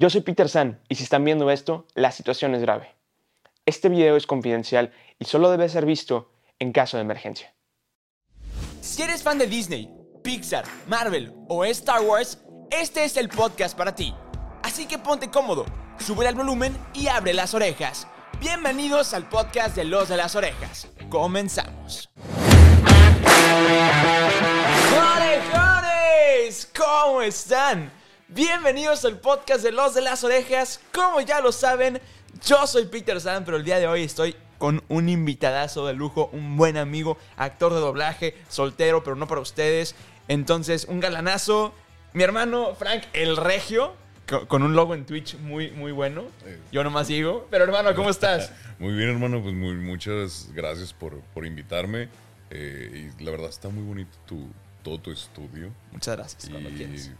Yo soy Peter San y si están viendo esto, la situación es grave. Este video es confidencial y solo debe ser visto en caso de emergencia. Si eres fan de Disney, Pixar, Marvel o Star Wars, este es el podcast para ti. Así que ponte cómodo, sube el volumen y abre las orejas. Bienvenidos al podcast de Los de las Orejas. Comenzamos. ¿Cómo están? Bienvenidos al podcast de Los de las Orejas. Como ya lo saben, yo soy Peter San, pero el día de hoy estoy con un invitadazo de lujo, un buen amigo, actor de doblaje, soltero, pero no para ustedes. Entonces, un galanazo. Mi hermano Frank el Regio, co- con un logo en Twitch muy, muy bueno. Yo nomás digo. Pero hermano, ¿cómo estás? Muy bien, hermano, pues muy, muchas gracias por, por invitarme. Eh, y la verdad está muy bonito tu, todo tu estudio. Muchas gracias, cuando y quieras.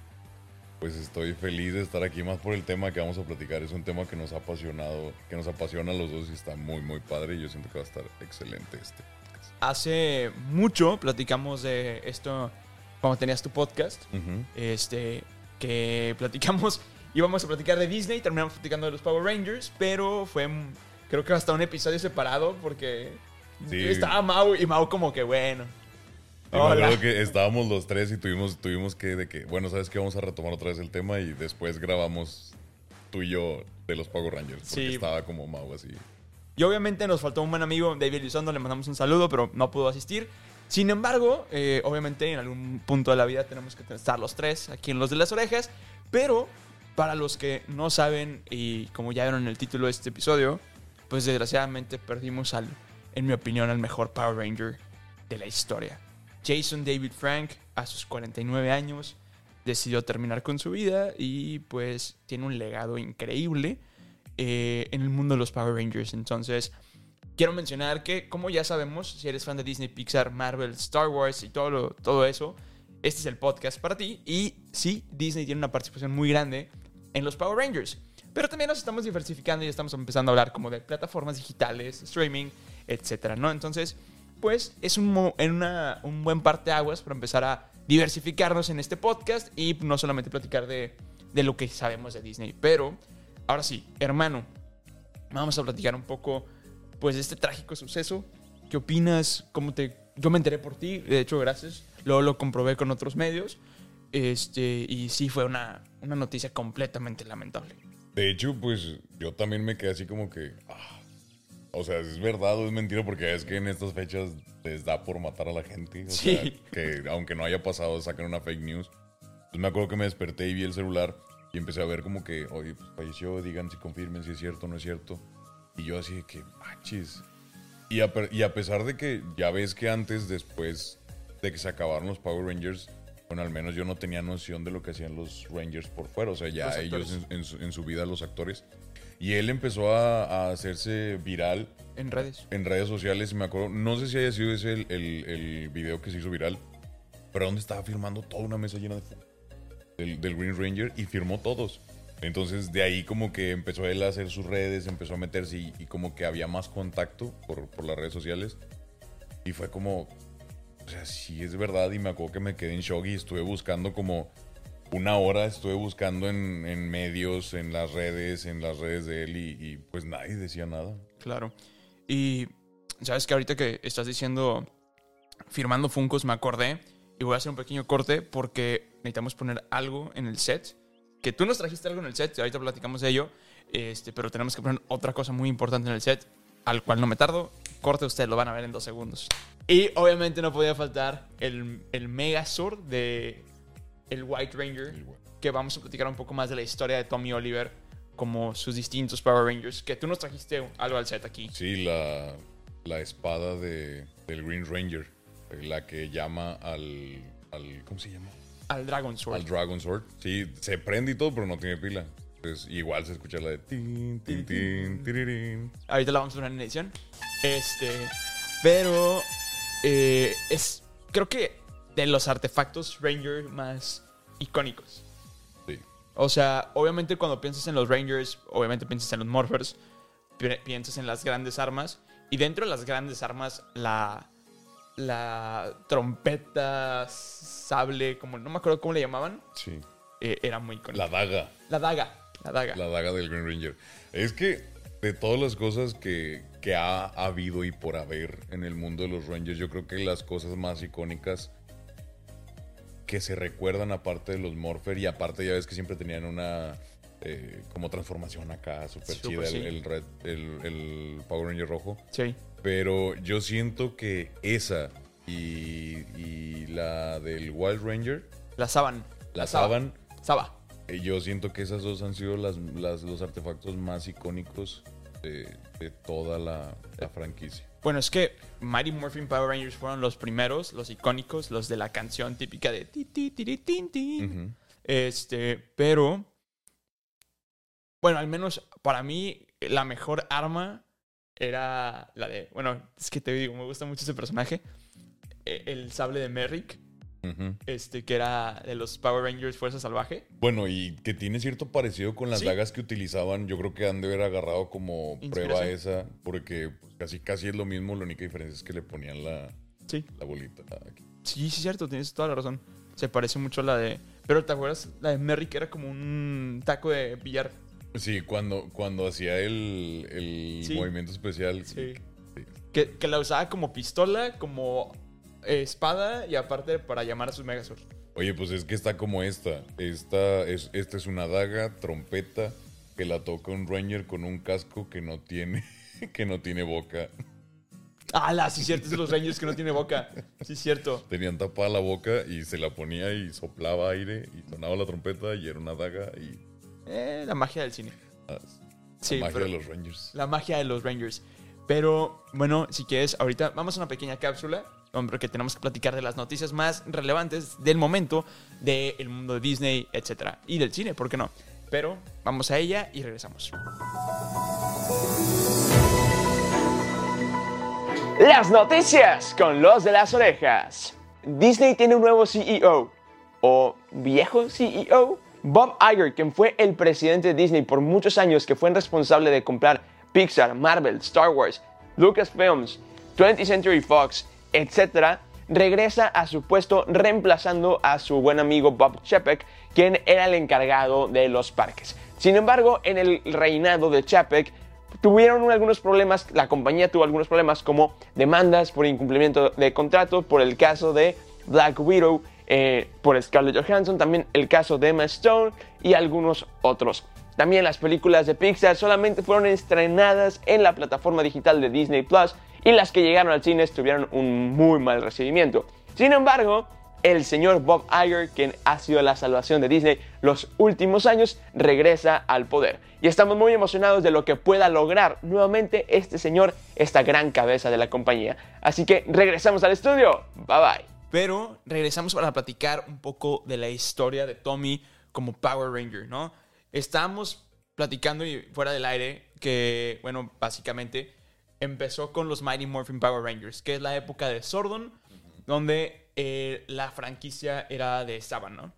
Pues estoy feliz de estar aquí más por el tema que vamos a platicar. Es un tema que nos ha apasionado, que nos apasiona a los dos y está muy, muy padre. Y yo siento que va a estar excelente este podcast. Hace mucho platicamos de esto cuando tenías tu podcast. Este, que platicamos, íbamos a platicar de Disney, terminamos platicando de los Power Rangers, pero fue, creo que hasta un episodio separado porque Sí. estaba Mau y Mau como que bueno. Y me acuerdo que estábamos los tres y tuvimos, tuvimos que, de que, bueno, sabes que vamos a retomar otra vez el tema y después grabamos tú y yo de los Power Rangers. Porque Sí. estaba como Mau así. Y obviamente nos faltó un buen amigo, David Elizondo, le mandamos un saludo, pero no pudo asistir. Sin embargo, eh, obviamente en algún punto de la vida tenemos que estar los tres aquí en Los de las Orejas. Pero para los que no saben, y como ya vieron en el título de este episodio, pues desgraciadamente perdimos al, en mi opinión, al mejor Power Ranger de la historia. Jason David Frank, a sus 49 años, decidió terminar con su vida y pues tiene un legado increíble eh, en el mundo de los Power Rangers. Entonces, quiero mencionar que, como ya sabemos, si eres fan de Disney, Pixar, Marvel, Star Wars y todo, lo- todo eso, este es el podcast para ti. Y sí, Disney tiene una participación muy grande en los Power Rangers. Pero también nos estamos diversificando y estamos empezando a hablar como de plataformas digitales, streaming, etcétera, ¿no? Entonces, pues es un, en una, un buen para empezar a diversificarnos en este podcast y no solamente platicar de, de lo que sabemos de Disney. Pero, ahora sí, hermano, vamos a platicar un poco pues de este trágico suceso. ¿Qué opinas? ¿Cómo te...? Yo me enteré por ti, de hecho, gracias. Luego lo comprobé con otros medios. Este, y sí fue una, una noticia completamente lamentable. De hecho, pues yo también me quedé así como que. ah, o sea, ¿es verdad o es mentira? Porque es que en estas fechas les da por matar a la gente. O Sí. sea, que aunque no haya pasado, sacan una fake news. Pues me acuerdo que me desperté y vi el celular y empecé a ver como que, oye, pues falleció, digan si confirmen si es cierto o no es cierto. Y yo así de que, machis. Y a, y a pesar de que ya ves que antes, después de que se acabaron los Power Rangers, bueno, al menos yo no tenía noción de lo que hacían los Rangers por fuera. O sea, ya Los ellos en, en su, en su vida, los actores. Y él empezó a, a hacerse viral En redes. en redes sociales. y Me acuerdo, no sé si haya sido ese el, el, el video que se hizo viral, pero donde estaba firmando toda una mesa llena de del, del Green Ranger y firmó todos. Entonces de ahí como que empezó él a hacer sus redes, empezó a meterse y, y como que había más contacto por, por las redes sociales. Y fue como, o sea, sí es verdad y me acuerdo que me quedé en shock y estuve buscando como una hora, estuve buscando en, medios, en las redes, en las redes de él y, pues nadie decía nada. Claro. Y sabes que ahorita que estás diciendo firmando Funcos me acordé y voy a hacer un pequeño corte porque necesitamos poner algo en el set. Que tú nos trajiste algo en el set, y ahorita platicamos de ello, este, pero tenemos que poner otra cosa muy importante en el set, al cual no me tardo. Corte, ustedes lo van a ver en dos segundos. Y obviamente no podía faltar el, el Megazord de el White Ranger, que vamos a platicar un poco más de la historia de Tommy Oliver, como sus distintos Power Rangers, que tú nos trajiste algo al set aquí. Sí, la, la espada de, del Green Ranger, eh, la que llama al, al ¿cómo se llama? Al Dragon Sword. Al Dragon Sword. Sí, se prende y todo, pero no tiene pila. Entonces, igual se escucha la de tin, tin, tin, tirirín. Ahorita la vamos a poner en edición. Este. Pero. eh, es. Creo que de los artefactos Ranger más icónicos. Sí. O sea, obviamente cuando piensas en los Rangers, obviamente piensas en los Morphers, pi- piensas en las grandes armas. Y dentro de las grandes armas, la. La trompeta, sable, como no me acuerdo cómo le llamaban, Sí. eh, era muy icónica. La daga. La daga. La daga. La daga del Green Ranger. Es que de todas las cosas que, que ha habido y por haber en el mundo de los Rangers, yo creo que las cosas más icónicas que se recuerdan aparte de los Morpher y aparte ya ves que siempre tenían una eh, como transformación acá súper chida sí. el, el red, el, el Power Ranger rojo. Sí. Pero yo siento que esa y, y la del Wild Ranger, La Saban. la Saba. Saban, Saba. eh, yo siento que esas dos han sido las, las- los artefactos más icónicos de, de toda la, la franquicia. Bueno, es que Mighty Morphin Power Rangers fueron los primeros, los icónicos, los de la canción típica de ti. Este, pero. Bueno, al menos para mí, la mejor arma era la de. Bueno, es que te digo, me gusta mucho ese personaje. E- El sable de Merrick, Este, que era de los Power Rangers Fuerza Salvaje. Bueno, y que tiene cierto parecido con las Sí. dagas que utilizaban. Yo creo que han de haber agarrado como prueba esa, porque pues, casi, casi es lo mismo. La única diferencia es que le ponían la, Sí. la bolita. aquí. Sí, sí, cierto, tienes toda la razón. Se parece mucho a la de. Pero ¿te acuerdas? La de Merrick era como un taco de billar. Sí, cuando, cuando hacía el, el Sí. movimiento especial. Sí. Que, que la usaba como pistola, como espada y aparte para llamar a sus Megazords. Oye, pues es que está como esta. Esta es, esta es una daga, trompeta, que la toca un Ranger con un casco que no tiene, que no tiene boca. ¡Hala! Sí, cierto, es de los Rangers que no tiene boca. Sí, cierto. Tenían tapada la boca y se la ponía y soplaba aire y sonaba la trompeta y era una daga y Eh, la magia del cine. ah, Sí, la magia pero- de los Rangers. La magia de los Rangers. Pero bueno, si quieres, ahorita vamos a una pequeña cápsula, hombre, que tenemos que platicar de las noticias más relevantes del momento del mundo de Disney, etcétera, y del cine, ¿por qué no? Pero vamos a ella y regresamos. Las noticias con los de las orejas. Disney tiene un nuevo CEO. ¿O viejo CEO? Bob Iger, quien fue el presidente de Disney por muchos años, que fue el responsable de comprar Pixar, Marvel, Star Wars, Lucasfilms, 20th Century Fox, etc., regresa a su puesto reemplazando a su buen amigo Bob Chapek, quien era el encargado de los parques. Sin embargo, en el reinado de Chapek, tuvieron algunos problemas, la compañía tuvo algunos problemas como demandas por incumplimiento de contrato, por el caso de Black Widow, eh, por Scarlett Johansson, también el caso de Emma Stone y algunos otros. También las películas de Pixar solamente fueron estrenadas en la plataforma digital de Disney Plus y las que llegaron al cine tuvieron un muy mal recibimiento. Sin embargo, el señor Bob Iger, quien ha sido la salvación de Disney los últimos años, regresa al poder. Y estamos muy emocionados de lo que pueda lograr nuevamente este señor, esta gran cabeza de la compañía. Así que regresamos al estudio. Bye bye. Pero regresamos para platicar un poco de la historia de Tommy como Power Ranger, ¿no? Estábamos platicando y fuera del aire que, bueno, básicamente empezó con los Mighty Morphin Power Rangers, que es la época de Sordon, donde eh, la franquicia era de Saban, ¿no?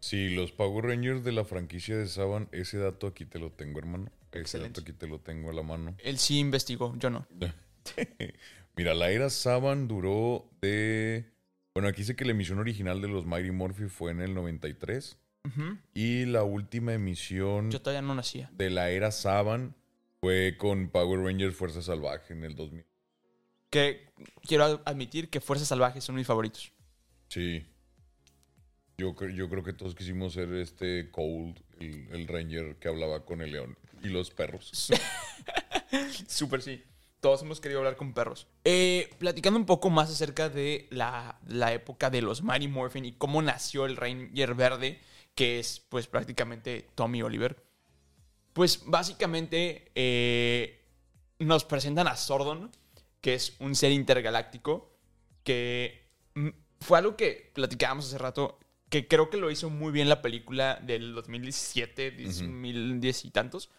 Sí, los Power Rangers de la franquicia de Saban, ese dato aquí te lo tengo, hermano. Ese Excelente. dato aquí te lo tengo a la mano. Él sí investigó, yo no. Mira, la era Saban duró de... Bueno, aquí dice que la emisión original de los Mighty Morphy fue en el 93 Y la última emisión Yo todavía no nacía. de la era Saban fue con Power Rangers Fuerza Salvaje en el 2000. Que quiero admitir que Fuerzas Salvajes son mis favoritos. Sí. Yo, yo creo que todos quisimos ser este Cold, el, el Ranger que hablaba con el león y los perros. Súper sí. Todos hemos querido hablar con perros. Eh, platicando un poco más acerca de la, la época de los Mighty Morphin y cómo nació el Ranger Verde, que es pues prácticamente Tommy Oliver. Pues básicamente eh, nos presentan a Sordon, que es un ser intergaláctico, que fue algo que platicábamos hace rato, que creo que lo hizo muy bien la película del 2017, 2010 y tantos.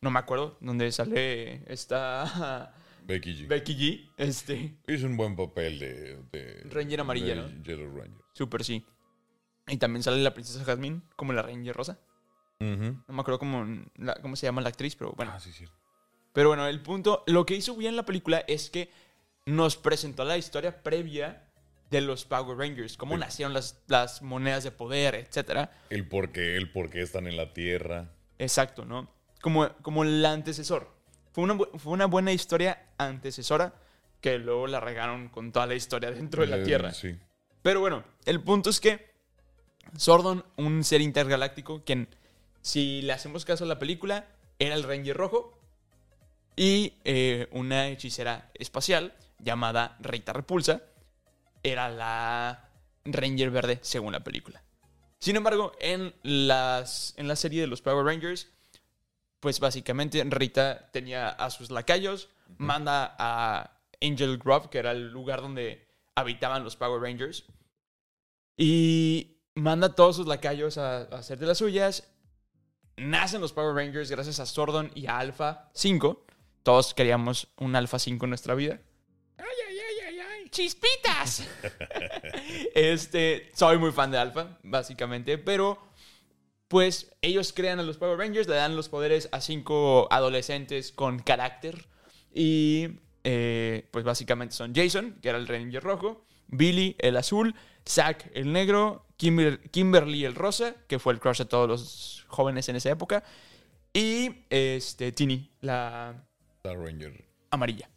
No me acuerdo, donde sale esta Becky G. Becky G. Este, Hizo un buen papel de... de Ranger amarilla, de ¿no? Yellow Ranger. súper sí. Y también sale la princesa Jasmine como la Ranger Rosa. No me acuerdo cómo, la- cómo se llama la actriz, pero bueno. Ah, sí, sí. Pero bueno, el punto, lo que hizo bien la película es que nos presentó la historia previa de los Power Rangers, cómo Sí. nacieron las, las monedas de poder, etcétera. El por qué, el por qué están en la Tierra. Exacto, ¿no? Como, como el antecesor. Fue una, fue una buena historia antecesora que luego la regaron con toda la historia dentro de la Eh, Tierra. Sí. Pero bueno, el punto es que Sordon, un ser intergaláctico, quien, si le hacemos caso a la película, era el Ranger Rojo y eh, una hechicera espacial llamada Rita Repulsa era la Ranger Verde según la película. Sin embargo, en, las, en la serie de los Power Rangers, pues básicamente Rita tenía a sus lacayos, manda a Angel Grove, que era el lugar donde habitaban los Power Rangers, y manda a todos sus lacayos a, a hacer de las suyas. Nacen los Power Rangers gracias a Sordon y a Alpha 5. Todos queríamos un Alpha 5 en nuestra vida. ¡Ay, ay, ay, ay, ay! ¡Chispitas! este, soy muy fan de Alpha, básicamente, pero pues ellos crean a los Power Rangers, le dan los poderes a cinco adolescentes con carácter y eh, pues básicamente son Jason, que era el Ranger rojo, Billy, el azul, Zack, el negro, Kimber- Kimberly, el rosa, que fue el crush de todos los jóvenes en esa época, y este, Tini, la La Ranger. amarilla.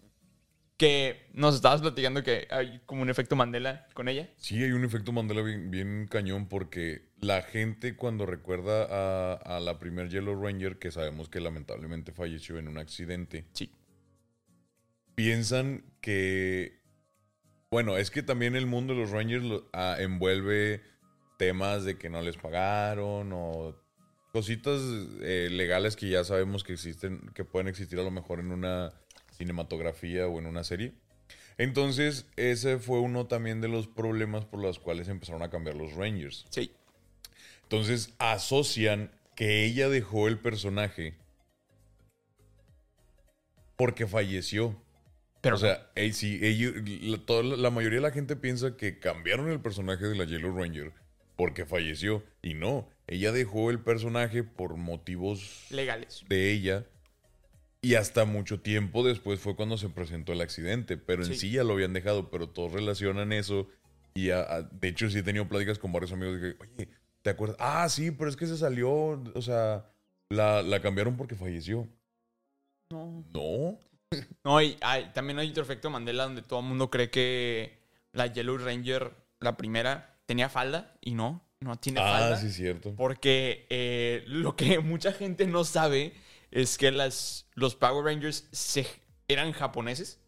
Que nos estabas platicando que hay como un efecto Mandela con ella. Sí, hay un efecto Mandela bien, bien cañón porque la gente cuando recuerda a, a la primer Yellow Ranger, que sabemos que lamentablemente falleció en un accidente, Sí. piensan que... Bueno, es que también el mundo de los Rangers lo- ah, envuelve temas de que no les pagaron o cositas eh, legales que ya sabemos que existen, que pueden existir a lo mejor en una cinematografía o en una serie. Entonces, ese fue uno también de los problemas por los cuales empezaron a cambiar los Rangers. Sí. Entonces, asocian que ella dejó el personaje porque falleció. Pero o sea, sí, ellos- la, toda la mayoría de la gente piensa que cambiaron el personaje de la Yellow Ranger porque falleció. Y no, ella dejó el personaje por motivos legales. de ella. Y hasta mucho tiempo después fue cuando se presentó el accidente. Pero en Sí. sí, ya lo habían dejado, pero todos relacionan eso. Y a- a- de hecho sí he tenido pláticas con varios amigos de que, oye, ¿te acuerdas? Ah, sí, pero es que se salió, o sea, la, la cambiaron porque falleció. No. No. No, y hay- también hay otro efecto Mandela donde todo el mundo cree que la Yellow Ranger, la primera, tenía falda y no, no tiene Ah, falda. sí, cierto. Porque eh, lo que mucha gente no sabe es que las, los Power Rangers se, eran japoneses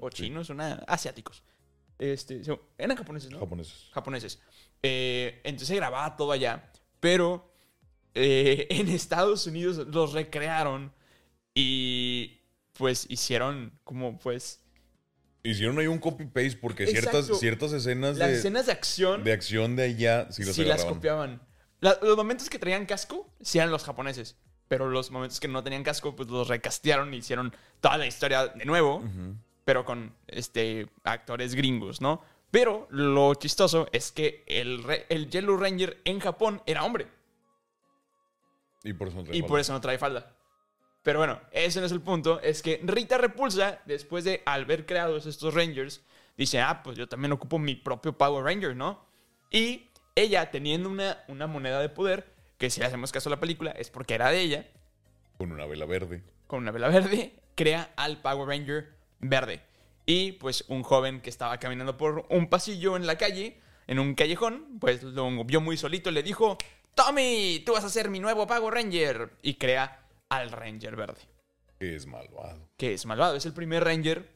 o sí, chinos, una, asiáticos. Este, eran japoneses, ¿no? Japoneses. japoneses. Eh, entonces se grababa todo allá, pero eh, en Estados Unidos los recrearon y pues hicieron como pues Hicieron ahí un copy-paste porque Exacto. ciertas, ciertas escenas, las de, escenas de acción de acción de allá sí las sí las copiaban. La- los momentos que traían casco sí eran los japoneses, pero los momentos que no tenían casco pues los recastearon y hicieron toda la historia de nuevo, pero con este actores gringos, ¿no? Pero lo chistoso es que el, el Yellow Ranger en Japón era hombre. Y por eso no trae Y falda. por eso no trae falda. Pero bueno, ese no es el punto. Es que Rita Repulsa, después de haber creado estos Rangers, dice, ah, pues yo también ocupo mi propio Power Ranger, ¿no? Y ella, teniendo una, una moneda de poder, que si le hacemos caso a la película, es porque era de ella, Con una vela verde. con una vela verde, crea al Power Ranger verde. Y pues un joven que estaba caminando por un pasillo en la calle, en un callejón, pues lo vio muy solito y le dijo, Tommy, tú vas a ser mi nuevo Power Ranger. Y crea al Ranger verde, Que es malvado. que es malvado. Es el primer Ranger.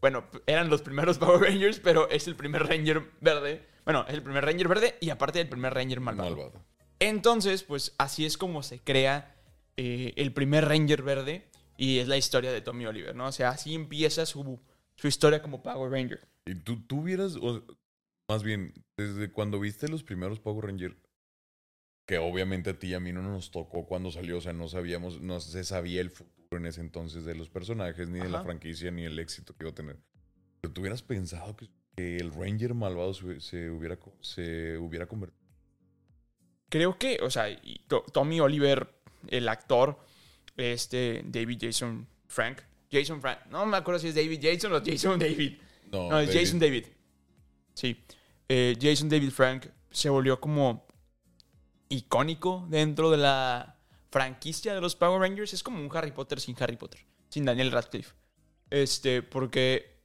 Bueno, eran los primeros Power Rangers, pero es el primer Ranger verde. Bueno, es el primer Ranger verde y aparte el primer Ranger malvado. Malvado. Entonces, pues así es como se crea eh, el primer Ranger verde y es la historia de Tommy Oliver, ¿no? O sea, así empieza su, su historia como Power Ranger. Y tú, tú vieras, o- más bien, desde cuando viste los primeros Power Rangers, que obviamente a ti y a mí no nos tocó cuando salió, o sea, no sabíamos, no se sabía el futuro en ese entonces de los personajes, ni de la franquicia, ni el éxito que iba a tener. Pero tú hubieras pensado que, que el Ranger malvado se, se hubiera, se hubiera convertido. Creo que, o sea, y To- Tommy Oliver, el actor, este David Jason Frank, Jason Frank, no me acuerdo si es David Jason o Jason David. No, No, es David. Jason David. Sí. Eh, Jason David Frank se volvió como icónico dentro de la franquicia de los Power Rangers es como un Harry Potter sin Harry Potter, sin Daniel Radcliffe. Este, porque,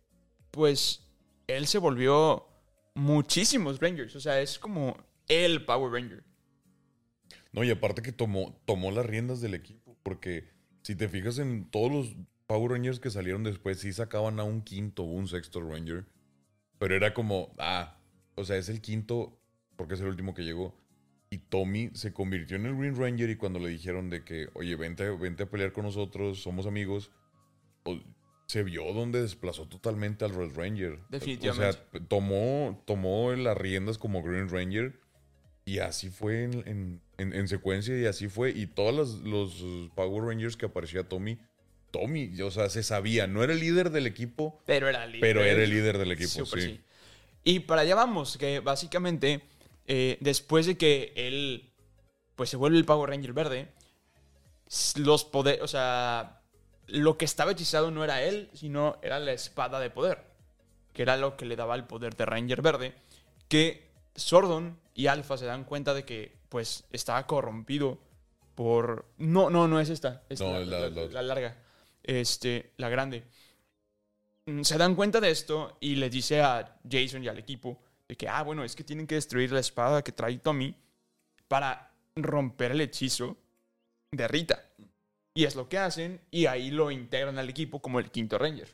pues, él se volvió muchísimos Rangers. O sea, es como el Power Ranger. No, y aparte que tomó, tomó las riendas del equipo, porque si te fijas en todos los Power Rangers que salieron después, sí sacaban a un quinto o un sexto Ranger. Pero era como, ah, o sea, es el quinto porque es el último que llegó. Y Tommy se convirtió en el Green Ranger y cuando le dijeron de que, oye, vente, vente a pelear con nosotros, somos amigos, se vio donde desplazó totalmente al Red Ranger. Definitivamente. O sea, tomó, tomó las riendas como Green Ranger y así fue en, en- en- en secuencia y así fue. Y todos los, los Power Rangers que aparecía Tommy, Tommy, o sea, se sabía, no era el líder del equipo, Pero era el líder. pero era el líder del equipo, sí. sí. Y para allá vamos, que básicamente, eh, después de que él, pues se vuelve el Power Ranger verde, los poderes, o sea, lo que estaba hechizado no era él, sino era la espada de poder, que era lo que le daba el poder de Ranger verde, que Sordon y Alpha se dan cuenta de que, pues, estaba corrompido por... No, no, no es esta, es No, la, la- la- la otra. la larga, este, la grande mm, se dan cuenta de esto y les dice a Jason y al equipo de que, ah, bueno, es que tienen que destruir la espada que trae Tommy para romper el hechizo de Rita. Y es lo que hacen y ahí lo integran al equipo como el quinto Ranger.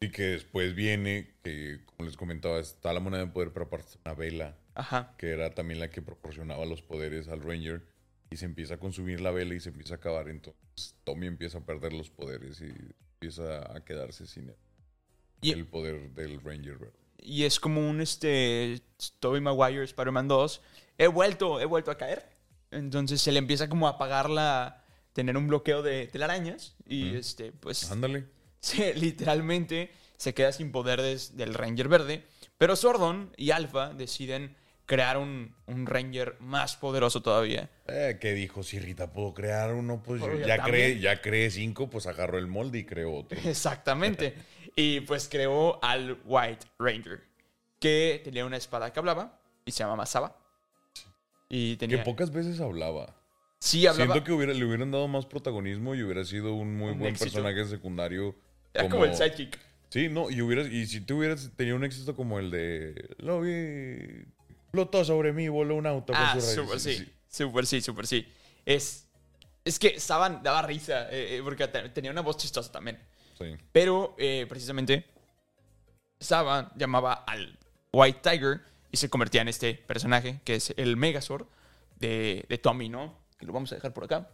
Y que después viene, que como les comentaba, está la moneda de poder, pero aparte una vela, Ajá. que era también la que proporcionaba los poderes al Ranger. Y se empieza a consumir la vela y se empieza a acabar. Entonces Tommy empieza a perder los poderes y empieza a quedarse sin el, Y- el poder del Ranger. ¿verdad? Y es como un este Tobey Maguire Spider-Man 2. He vuelto, he vuelto a caer. Entonces se le empieza como a apagar la tener un bloqueo de telarañas y este pues Ándale. se, literalmente se queda sin poderes del Ranger verde. Pero Sordon y Alpha deciden crear un, un Ranger más poderoso todavía. Eh, que dijo, si Rita pudo crear uno, pues yo yo ya también. creé, ya creé cinco, pues agarró el molde y creó otro. Exactamente. y pues creó al White Ranger, que tenía una espada que hablaba y se llamaba Saba. Y Que tenía... pocas veces hablaba. Sí, hablaba... Siento que hubiera, le hubieran dado más protagonismo y hubiera sido un muy Un buen éxito. personaje secundario. Era como el sidekick. Sí, no, y hubieras, y si tú hubieras tenido un éxito como el de lo vi, flotó sobre mí, voló un auto Ah, con su súper sí. Súper sí, súper sí. Es, es que Saban daba risa, eh, eh, porque te- tenía una voz chistosa también. Sí. Pero, eh, precisamente, Saban llamaba al White Tiger y se convertía en este personaje, que es el Megazord de, de Tommy, ¿no? Que lo vamos a dejar por acá.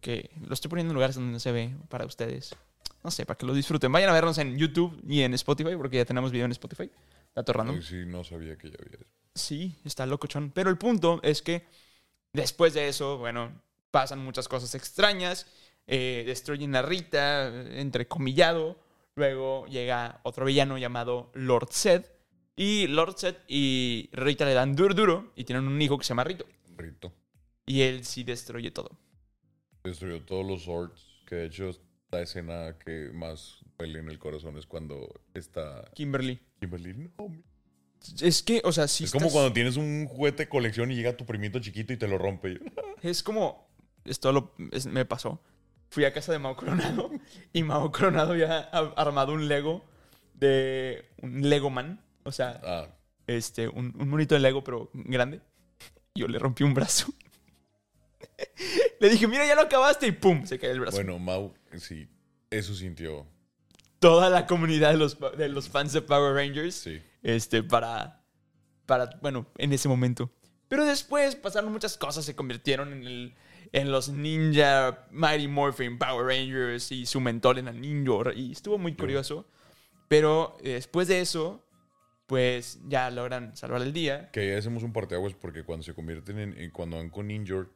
Que lo estoy poniendo en lugares donde no se ve para ustedes. No sé, para que lo disfruten. Vayan a vernos en YouTube y en Spotify, porque ya tenemos video en Spotify. Dato random. Sí, no sabía que ya había eso. Sí, está locochón. Pero el punto es que después de eso, bueno, pasan muchas cosas extrañas. Eh, destruyen a Rita, entrecomillado. Luego llega otro villano llamado Lord Zed. Y Lord Zed y Rita le dan duro duro y tienen un hijo que se llama Rito. Rito. Y él sí destruye todo. Destruyó todos los swords, que de hecho la escena que más duele en el corazón es cuando está Kimberly. Kimberly. No, Es que, o sea, si es como cuando tienes un juguete de colección y llega tu primito chiquito y te lo rompe. Es como. Esto lo, es- me pasó. Fui a casa de Mao Coronado y Mao Coronado había a- armado un Lego de un Lego Man. O sea, Ah, este, un, un monito de Lego, pero grande. Yo le rompí un brazo. le dije, mira, ya lo acabaste y ¡pum! Se cae el brazo. bueno, Mau, sí, eso sintió. Toda la comunidad de los, de los fans de Power Rangers. Sí. Este, para. Para. Bueno, en ese momento. Pero después pasaron muchas cosas, se convirtieron en, el, en los Ninja Mighty Morphin Power Rangers y su mentor en el Ninja. Y estuvo muy curioso. Pero eh, después de eso, pues ya logran salvar el día. Que ahí hacemos un parteaguas porque cuando se convierten en, en- cuando van con Injured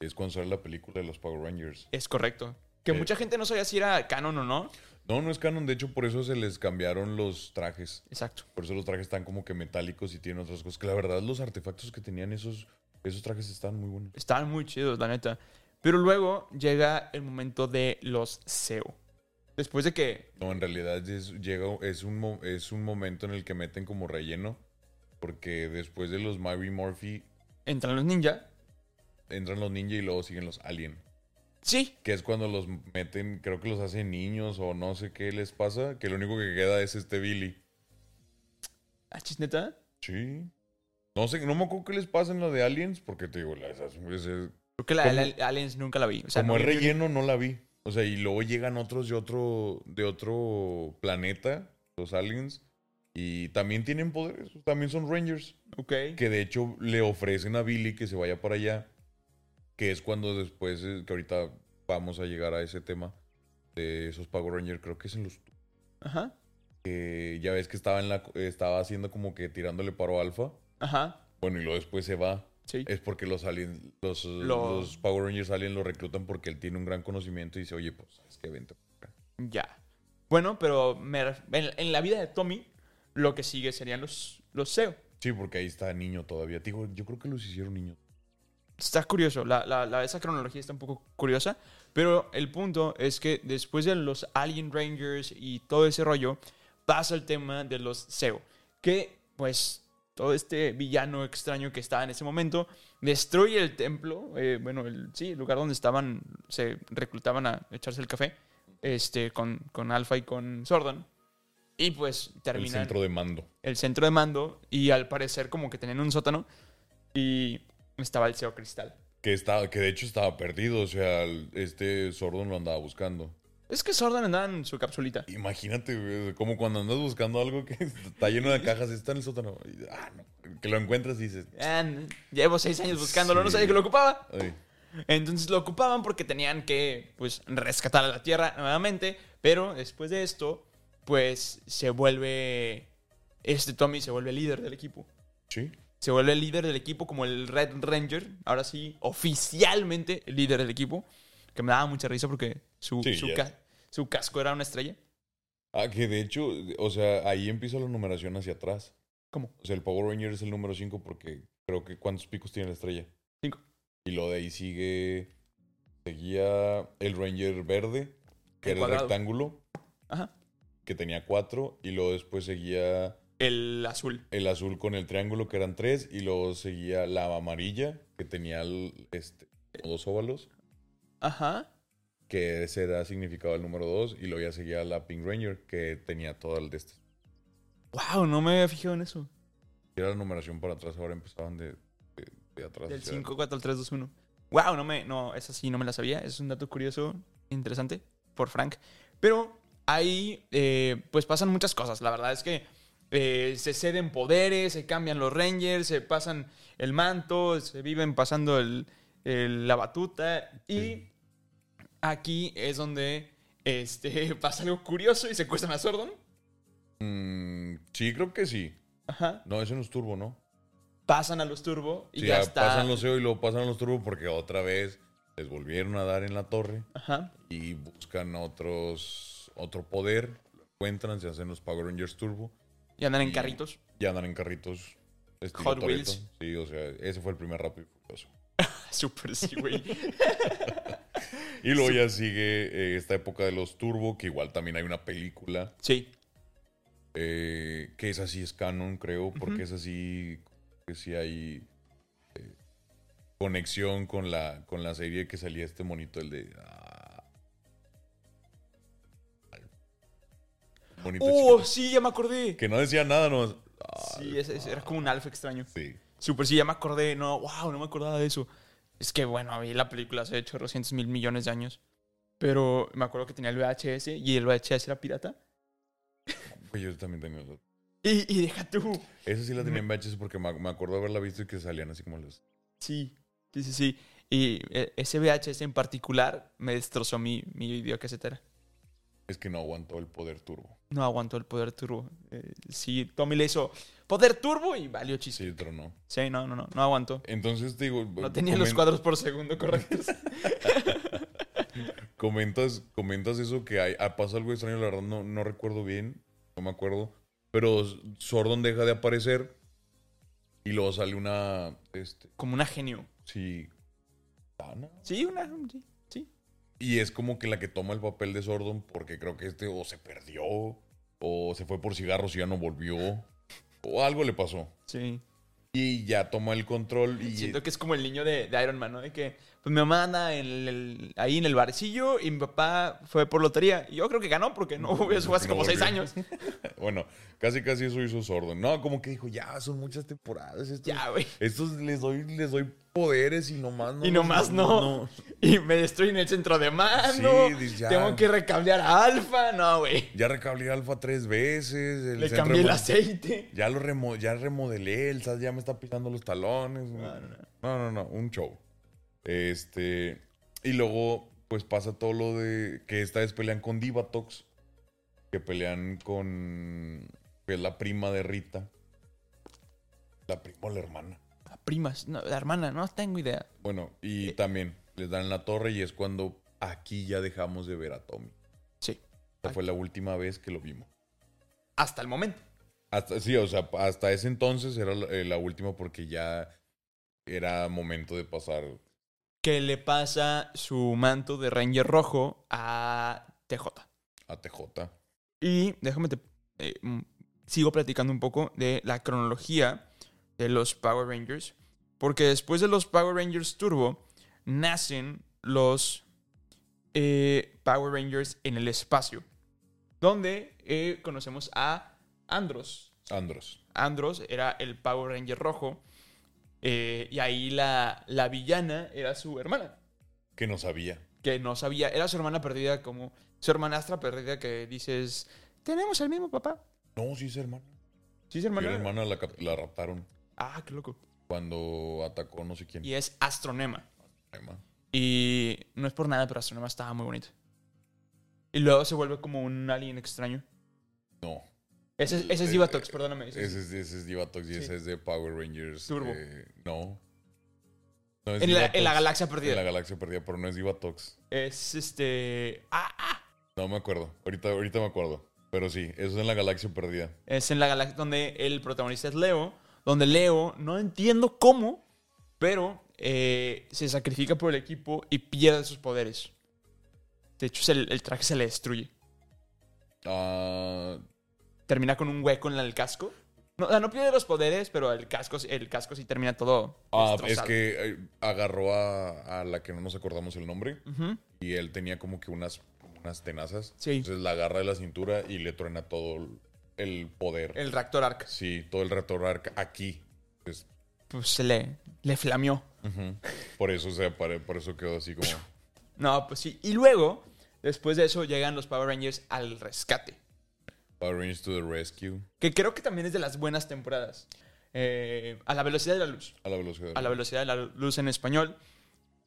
es cuando sale la película de los Power Rangers. Es correcto. Que Eh. mucha gente no sabía si era canon o no. No, no es canon, de hecho por eso se les cambiaron los trajes. Exacto. Por eso los trajes están como que metálicos y tienen otras cosas. Que la verdad los artefactos que tenían esos, esos trajes están muy buenos. Estaban muy chidos, la neta. Pero luego llega el momento de los SEO. Después de que No, en realidad es, llega, es, un, es un momento en el que meten como relleno. Porque después de los Mary Murphy, entran los ninja, entran los ninja y luego siguen los alien. Sí. Que es cuando los meten, creo que los hacen niños o no sé qué les pasa, que lo único que queda es este Billy. ¿Ah, chisneta? Sí. No sé, no me acuerdo qué les pasa en lo de aliens, porque te digo, la- esas- ese- Creo que la Como- de Aliens nunca la vi. O sea, como no es relleno, no la vi. O sea, y luego llegan otros de otro, de otro planeta, los aliens, y también tienen poderes, también son rangers. Ok. Que de hecho le ofrecen a Billy que se vaya para allá. Que es cuando después, eh, que ahorita vamos a llegar a ese tema de esos Power Rangers, creo que es en los... Ajá. que ya ves que estaba, en la, estaba haciendo como que tirándole paro alfa. Ajá. Bueno, y luego después se va. Sí. Es porque los aliens, los, Lo- los Power Rangers aliens lo reclutan porque él tiene un gran conocimiento y dice, oye, pues, ¿sabes qué? Acá". Ya. Bueno, pero me ref- en, en la vida de Tommy, lo que sigue serían los, los SEO. Sí, porque ahí está niño todavía. Digo, yo creo que los hicieron niños. Está curioso, la, la- la- esa cronología está un poco curiosa, pero el punto es que después de los Alien Rangers y todo ese rollo, pasa el tema de los SEO, que pues todo este villano extraño que estaba en ese momento destruye el templo, eh, bueno, el, sí, el lugar donde estaban, se reclutaban a echarse el café, este, con, con Alpha y con Sordon, y pues El terminan centro de mando. el centro de mando y al parecer como que tenían un sótano y estaba el SEO cristal. Que, estaba, que de hecho estaba perdido. O sea, el- este Sordon lo andaba buscando. Es que Sordon andaba en su capsulita. Imagínate, güey, como cuando andas buscando algo que está lleno de cajas y está en el sótano. y, ah, no, que lo encuentras y dices, Ah, llevo seis años buscándolo, no sabía que lo ocupaba. "Ay". Entonces lo ocupaban porque tenían que, pues, rescatar a la Tierra nuevamente. Pero después de esto, pues, se vuelve... Este Tommy se vuelve líder del equipo. Sí. Se vuelve el líder del equipo como el Red Ranger. Ahora sí, oficialmente el líder del equipo. Que me daba mucha risa porque su, Sí, su, ya. ca- su casco era una estrella. Ah, que de hecho, o sea, ahí empieza la numeración hacia atrás. ¿Cómo? O sea, el Power Ranger es el número 5 porque creo que ¿cuántos picos tiene la estrella? Cinco. Y lo de ahí sigue. Seguía el Ranger verde, que El era el rectángulo, Ajá. que tenía cuatro. Y luego después seguía El azul. el azul con el triángulo, que eran tres. Y luego seguía la amarilla, que tenía el- este, dos óvalos, Ajá. Que ese da significado al número 2. Y luego ya seguía la Pink Ranger, que tenía todo el de este. Wow, no me había fijado en eso. Era la numeración para atrás, ahora empezaban de, de, de atrás. Del hacia 5, 4 al 3, 2, 1. Wow, no me, no, esa sí no me la sabía. Es un dato curioso, interesante, por Frank. Pero ahí, eh, pues pasan muchas cosas. La verdad es que eh, se ceden poderes, se cambian los Rangers, se pasan el manto, se viven pasando el, el- la batuta. Y Sí. Aquí es donde este, pasa algo curioso y secuestran a Sordon. Mm, sí, creo que sí. Ajá. No, eso no es turbo, ¿no? Pasan a los turbo y Sí, ya está. pasan los SEO y luego pasan los turbo porque otra vez les volvieron a dar en la torre Ajá. y buscan otros otro poder, lo encuentran, se hacen los Power Rangers turbo Y andan en Y- carritos. y andan en carritos Hot. Wheels. Sí, o sea, ese fue el primer rápido y furioso. Súper sí, güey. Y luego ya sigue eh, esta época de los turbo, que igual también hay una película Sí. eh, que es así es canon, creo, porque es así que sí hay eh, conexión con la con la serie que salía este monito el de ah, monito ¡Oh, sí, ya me acordé! que no decía nada, no ah, Sí, ese- ese era como un alfa extraño. sí. Súper, sí, ya me acordé. No, wow, no me acordaba de eso. Es que, bueno, a mí la película se ha hecho 200 mil millones de años. Pero me acuerdo que tenía el VHS y el VHS era pirata. Pues yo también tenía eso. Y, y deja tú. Esa sí la tenía en VHS porque me, me acuerdo haberla visto y que salían así como los Sí, sí, sí, sí. Y eh, ese VHS en particular me destrozó mi, mi videocasetera. es que no aguantó el poder turbo. No aguantó el poder turbo. Eh, sí, Tommy le hizo poder turbo y valió chiste. Sí, pero no. Sí, no, no, no, no aguantó. Entonces digo, No tenía los cuadros por segundo correctos. Comentas, comentas eso que hay, ah, pasa algo extraño, la verdad no, no recuerdo bien, no me acuerdo. Pero Sordon deja de aparecer y luego sale una, este, Como una genio. sí, Ana. Sí, una. Sí, sí. Y es como que la que toma el papel de Sordon porque creo que este o se perdió o se fue por cigarros y ya no volvió o algo le pasó. Sí. Y ya toma el control y... Siento que es como el niño de, de Iron Man, ¿no? De que, pues mi mamá anda en el- ahí en el barcillo y mi papá fue por lotería. Y yo creo que ganó porque no, eso fue hace No como seis años. Bueno, casi casi eso hizo sordo. No, como que dijo, ya, son muchas temporadas. Estos, Ya, güey. Estos les doy, les doy poderes y nomás no. Y nomás no. Y me destruyen el centro de mando. Sí, ya. Tengo que recablear a Alfa. No, güey. Ya recablé Alfa tres veces. el Le cambié el aceite. Ya lo remo- ya remodelé, el SAS ya me está pisando los talones. No, no, no, un show. Este. Y luego, pues pasa todo lo de que esta vez pelean con Divatox. Que pelean con. Que es la prima de Rita. La prima o la hermana. La prima, no, la hermana, no tengo idea. Bueno, Eh. y también les dan la torre y es cuando aquí ya dejamos de ver a Tommy. Sí. Esta fue la última vez que lo vimos. Hasta el momento. Hasta, sí, o sea, hasta ese entonces era la, eh, la última porque ya era momento de pasar. Que le pasa su manto de Ranger rojo a TJ. a TJ. Y déjame te eh, mm, sigo platicando un poco de la cronología de los Power Rangers. Porque después de los Power Rangers Turbo, nacen los eh, Power Rangers en el espacio. Donde eh, conocemos a Andros. Andros. Andros era el Power Ranger rojo. Eh, y ahí la, la villana era su hermana. Que no sabía. Que no sabía. Era su hermana perdida como... Su hermanastra perdida que dices... Tenemos el mismo papá. No, sí es hermana. Sí, es Y hermana. la hermana la, cap- la raptaron Ah, qué loco. cuando atacó no sé quién. Y es Astronema. Emma. Y no es por nada, pero Astronema estaba muy bonito. Y luego se vuelve como un alien extraño. No. Ese, ese es Eh, Divatox, perdóname. ese es- Ese es, ese es Divatox y Sí. ese es de Power Rangers. Turbo. eh, no. No es en, la, en la galaxia En la perdida. galaxia perdida, pero no es Divatox. Es este... Ah, ah. No me acuerdo. Ahorita, ahorita me acuerdo. Pero sí, eso es en la galaxia perdida. Es en la galaxia donde el protagonista es Leo. Donde Leo, no entiendo cómo, pero eh, se sacrifica por el equipo y pierde sus poderes. De hecho, se- el traje se le destruye. Ah, Termina con un hueco en el casco. No, o sea, no pierde los poderes, pero el casco, el casco sí termina todo. ah, es que eh, agarró a, a la que no nos acordamos el nombre. Y él tenía como que unas, unas tenazas. Sí. Entonces la agarra de la cintura y le truena todo el, poder. El reactor arc. Sí, todo el retornar aquí. Pues, Pues se le, le flameó. Por eso, o sea, por, por eso quedó así como. No, pues sí. Y luego, después de eso, llegan los Power Rangers al rescate. Power Rangers to the Rescue. Que creo que también es de las buenas temporadas. Eh, a la velocidad de la luz. A la velocidad. A la velocidad de la luz en español.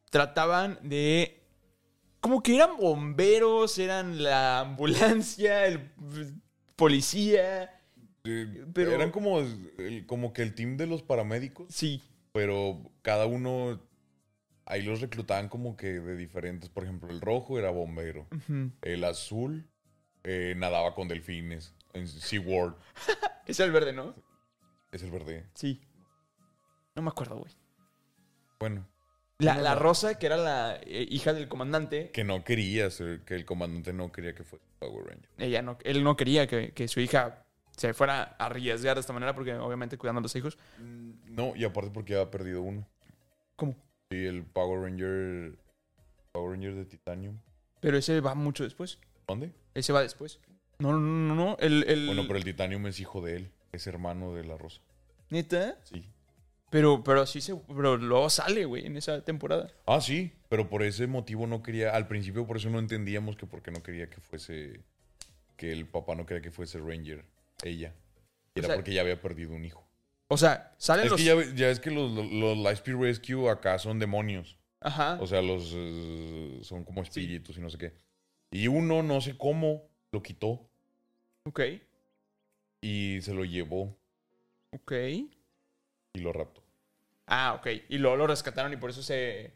Trataban de. Como que eran bomberos, eran la ambulancia, el policía. Pero- Eran como, el- como que el team de los paramédicos, Sí. pero cada uno. Ahí los reclutaban como que de diferentes. Por ejemplo, el rojo era bombero. El azul eh, nadaba con delfines. En SeaWorld. Es el verde, ¿no? Es el verde. Sí. No me acuerdo, güey. Bueno, La, No, la no. rosa, que era la eh, hija del comandante, que no quería ser, que el comandante no quería que fuera Power Ranger. ella no, él no quería que, que su hija se fuera a arriesgar de esta manera, porque obviamente cuidando a los hijos. No, y aparte porque había perdido uno. ¿Cómo? Sí, el Power Ranger. Power Ranger de Titanium. Pero ese va mucho después. ¿Dónde? Ese va después. No, no, no, no. El, el... Bueno, pero el Titanium es hijo de él. Es hermano de la Rosa. ¿Neta? Sí. Pero, pero sí se... Pero luego sale, güey, en esa temporada. Ah, sí. Pero por ese motivo no quería. Al principio por eso no entendíamos que porque no quería que fuese. Que el papá no quería que fuese Ranger. Ella. O Era sea, porque ya había perdido un hijo. O sea, salen Es los... que ya es que los, los, los Lightspeed Rescue acá son demonios. Ajá. O sea, los eh, son como espíritus y no sé qué. Y uno, no sé cómo, lo quitó ok. y se lo llevó Ok. y lo raptó. Ah, ok. Y luego lo rescataron y por eso se...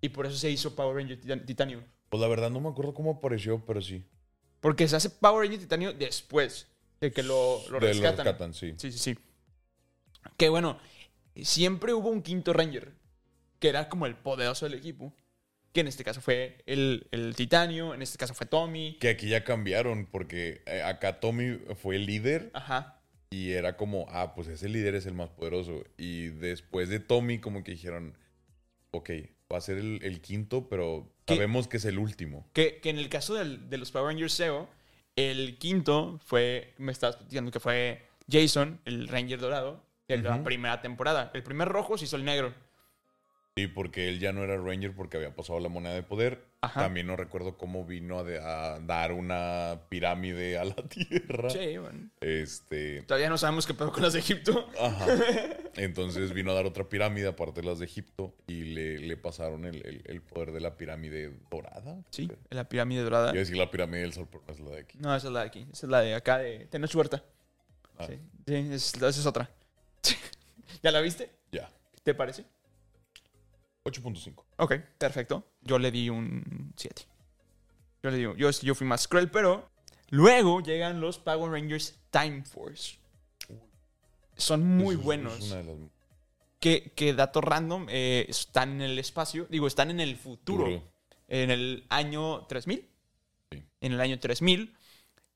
Y por eso se hizo Power Ranger Titan- Titanium. Pues la verdad no me acuerdo cómo apareció, pero sí. Porque se hace Power Ranger Titanium después de que lo, lo De- rescatan. rescatan, sí. Sí, sí, sí. Que bueno, siempre hubo un quinto Ranger, que era como el poderoso del equipo. Que en este caso fue el, el Titanio, en este caso fue Tommy. Que aquí ya cambiaron porque eh, acá Tommy fue el líder Ajá. Y era como, ah, pues ese líder es el más poderoso. Y después de Tommy, como que dijeron, ok, va a ser el, el quinto, pero sabemos que es el último. Que, que en el caso del- de los Power Rangers SEO, el quinto fue, me estabas diciendo que fue Jason, el Ranger dorado, de la primera temporada. El primer rojo se hizo el negro. Sí, porque él ya no era Ranger porque había pasado la moneda de poder. Ajá. También no recuerdo cómo vino a, de- a dar una pirámide a la Tierra. Sí, bueno. Este. Todavía no sabemos qué pedo con las de Egipto. Ajá. Entonces vino a dar otra pirámide aparte de las de Egipto y le, le pasaron el, el- el poder de la pirámide dorada. Sí, la pirámide dorada. A decir la pirámide del sol, pero no es la de aquí. No, esa es la de aquí. Esa es la de acá de Tenoch Ah, Sí, sí es- esa es otra. ¿Ya la viste? Ya. ¿Te parece? 8.5. Ok, perfecto. Yo le di un 7. Yo le digo, yo, yo fui más cruel, pero luego llegan los Power Rangers Time Force. Son muy es- buenos. es una de las- Que, que dato random, eh, están en el espacio, digo, están en el futuro, Duro. en el año 3000. Sí. En el año 3000.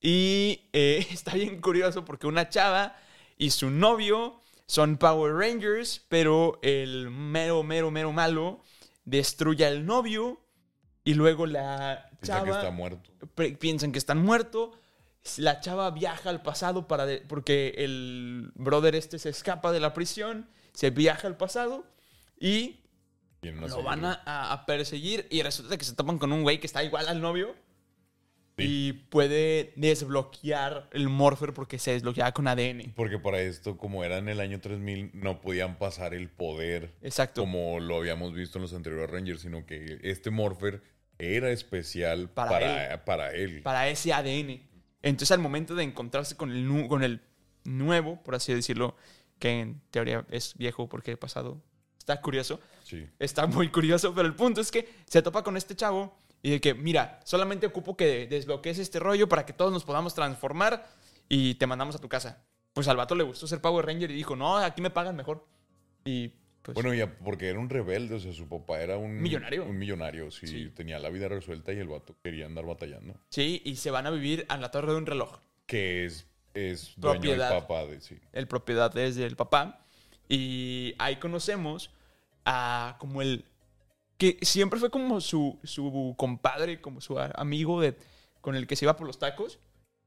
Y eh, está bien curioso porque una chava y su novio son Power Rangers, pero el mero, mero, mero malo destruye al novio y luego la chava que está muerto. piensan que están muertos. La chava viaja al pasado para de- porque el brother este se escapa de la prisión, se viaja al pasado y lo van a- a perseguir y resulta que se topan con un güey que está igual al novio Sí. y puede desbloquear el Morpher porque se desbloqueaba con ADN. Porque para esto, como era en el año 3000, no podían pasar el poder Exacto. como lo habíamos visto en los anteriores Rangers, sino que este Morpher era especial Para para, para él. para ese ADN. Entonces, al momento de encontrarse con el, con el nuevo, por así decirlo, que en teoría es viejo porque el pasado está curioso, Sí. está muy curioso, pero el punto es que se topa con este chavo y de que, mira, solamente ocupo que desbloquees este rollo para que todos nos podamos transformar y te mandamos a tu casa. Pues al vato le gustó ser Power Ranger y dijo, no, aquí me pagan mejor. Y pues... Bueno, ya porque era un rebelde, o sea, su papá era un Millonario. Un millonario, sí, Sí. Tenía la vida resuelta y el vato quería andar batallando. sí, y se van a vivir a la torre de un reloj. Que es, es dueño del Propiedad. papá de sí. el propiedad es del papá. Y ahí conocemos a como el... que siempre fue como su, su compadre, como su a- amigo de, con el que se iba por los tacos.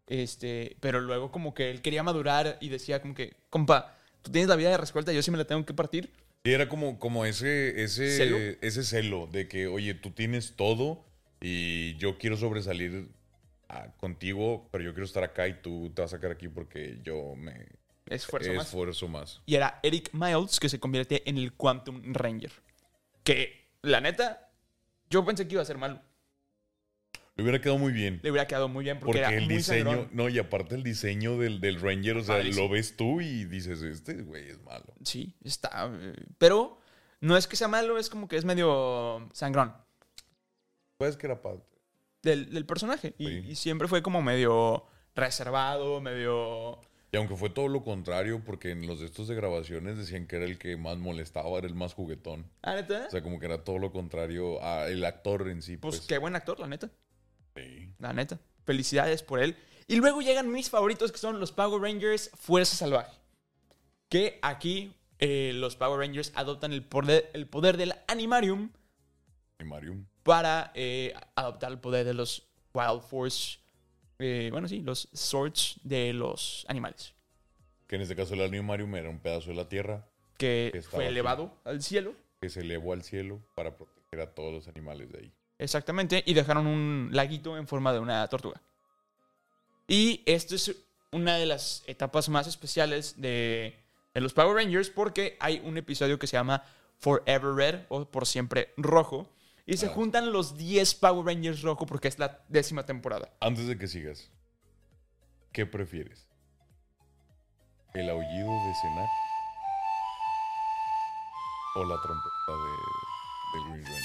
Este, pero luego como que él quería madurar y decía como que, compa, tú tienes la vida de resuelta, yo sí me la tengo que partir. Sí, era como, como ese, ese, ¿Celo? ese celo de que, oye, tú tienes todo y yo quiero sobresalir ah, contigo, pero yo quiero estar acá y tú te vas a sacar aquí porque yo me Esfuerzo más. esfuerzo más. Y era Eric Miles que se convierte en el Quantum Ranger. Que, la neta, yo pensé que iba a ser malo. Le hubiera quedado muy bien. Le hubiera quedado muy bien porque, Porque era el muy diseño, sangrón. no, y aparte el diseño del, del Ranger, o sea, Padrísimo. lo ves tú y dices, este güey es malo. Sí, está. eh, Pero no es que sea malo, es como que es medio sangrón Pues que era padre. del, del personaje. Y siempre fue como medio reservado, medio. Y aunque fue todo lo contrario, porque en los de estos de grabaciones decían que era el que más molestaba, era el más juguetón. Ah, neta. O sea, como que era todo lo contrario al actor en sí. pues Pues, qué buen actor, la neta. Sí. La neta. Felicidades por él. Y luego llegan mis favoritos que son los Power Rangers Fuerza Salvaje. Que aquí eh, los Power Rangers adoptan el poder, el poder del Animarium Mario. para eh, adoptar el poder de los Wild Force. Eh, bueno, sí, los Swords de los animales. Que en este caso el Animarium era un pedazo de la tierra Que fue aquí. elevado al cielo. que se elevó al cielo para proteger a todos los animales de ahí. Exactamente. Y dejaron un laguito en forma de una tortuga. Y esto es una de las etapas más especiales de, de los Power Rangers porque hay un episodio que se llama Forever Red o Por Siempre Rojo. Y se Ah. juntan los 10 Power Rangers rojo porque es la décima temporada. Antes de que sigas, ¿qué prefieres? ¿El aullido de Senak o la trompeta de, de Green Ranger?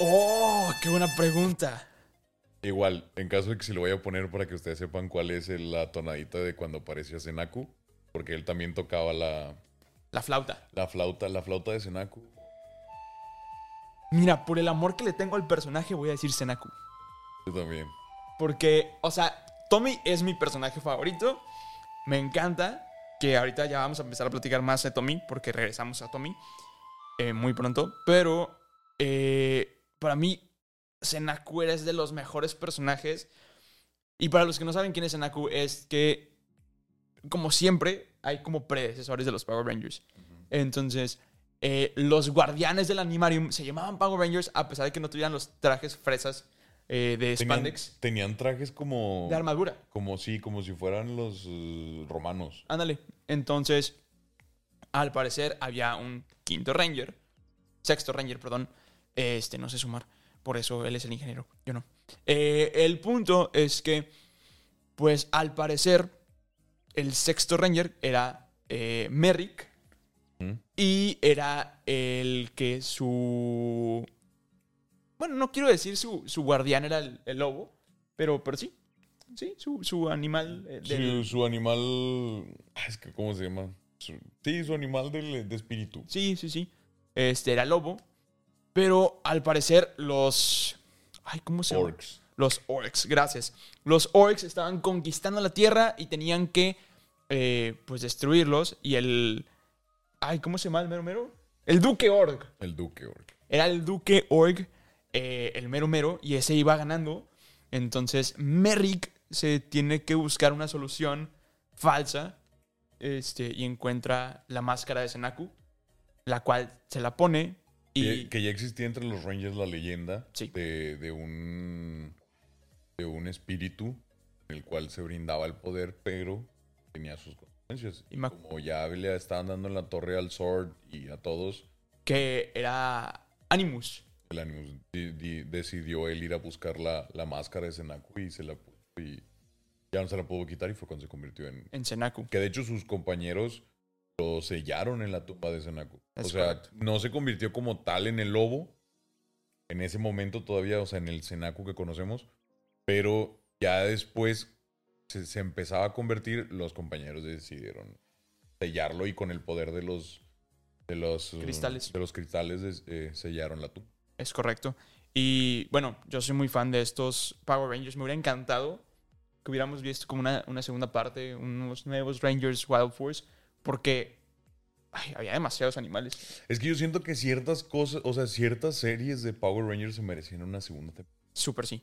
¡Oh! ¡Qué buena pregunta! Igual, en caso de que se lo vaya a poner para que ustedes sepan cuál es la tonadita de cuando aparecía Senaku, porque él también tocaba la, La flauta. la flauta, la flauta de Senaku. Mira, por el amor que le tengo al personaje voy a decir Senaku. Yo también. Porque, o sea, Tommy es mi personaje favorito. Me encanta que ahorita ya vamos a empezar a platicar más de Tommy, porque regresamos a Tommy eh, muy pronto. Pero eh, para mí, Senaku es de los mejores personajes. Y para los que no saben quién es Senaku, es que, como siempre, hay como predecesores de los Power Rangers. Entonces, eh, los guardianes del Animarium se llamaban Power Rangers a pesar de que no tuvieran los trajes fresas eh, de Tenían, spandex tenían trajes como. de armadura. Como sí, como si fueran los eh, romanos. Ándale. Entonces, al parecer había un quinto Ranger, sexto Ranger, perdón. Este, no sé sumar. Por eso él es el ingeniero, yo no. Eh, el punto es que, pues al parecer, el sexto Ranger era Merrick ¿Mm? y era el que su... Bueno, no quiero decir su, su guardián era el, el lobo, pero, pero sí. Sí, su, su animal eh, del- su animal. Es que, ¿cómo se llama? Su- sí, su animal del- de espíritu. Sí, sí, sí. Este era lobo. Pero al parecer los. Ay, ¿cómo se llama? Orcs. Los orcs, gracias. Los orcs estaban conquistando la tierra y tenían que, eh, pues, destruirlos. Y el. Ay, ¿cómo se llama el mero mero? El duque orc. El duque orc. Era el duque orc, eh, el mero mero, y ese iba ganando. Entonces, Merrick se tiene que buscar una solución falsa este, y encuentra la máscara de Senaku, la cual se la pone y... Que, que ya existía entre los Rangers la leyenda Sí. de, de un de un espíritu el cual se brindaba el poder, pero tenía sus consecuencias. Y Como ya le estaban dando en la torre al Sword y a todos, que era Animus. el Animus di- di- decidió él ir a buscar la, la máscara de Senaku y se la puso y ya no se la pudo quitar y fue cuando se convirtió en... En Senaku. Que de hecho sus compañeros lo sellaron en la tumba de Senaku. Es o sea, correcto. no se convirtió como tal en el lobo en ese momento todavía, o sea, en el Senaku que conocemos, pero ya después se, se empezaba a convertir, los compañeros decidieron sellarlo y con el poder de los de los Cristales. de los cristales eh, sellaron la tumba. Es correcto. Y bueno, yo soy muy fan de estos Power Rangers. Me hubiera encantado que hubiéramos visto como una, una segunda parte, unos nuevos Rangers Wild Force, porque ay, había demasiados animales. Es que yo siento que ciertas cosas, o sea, ciertas series de Power Rangers se merecían una segunda temporada. Súper sí.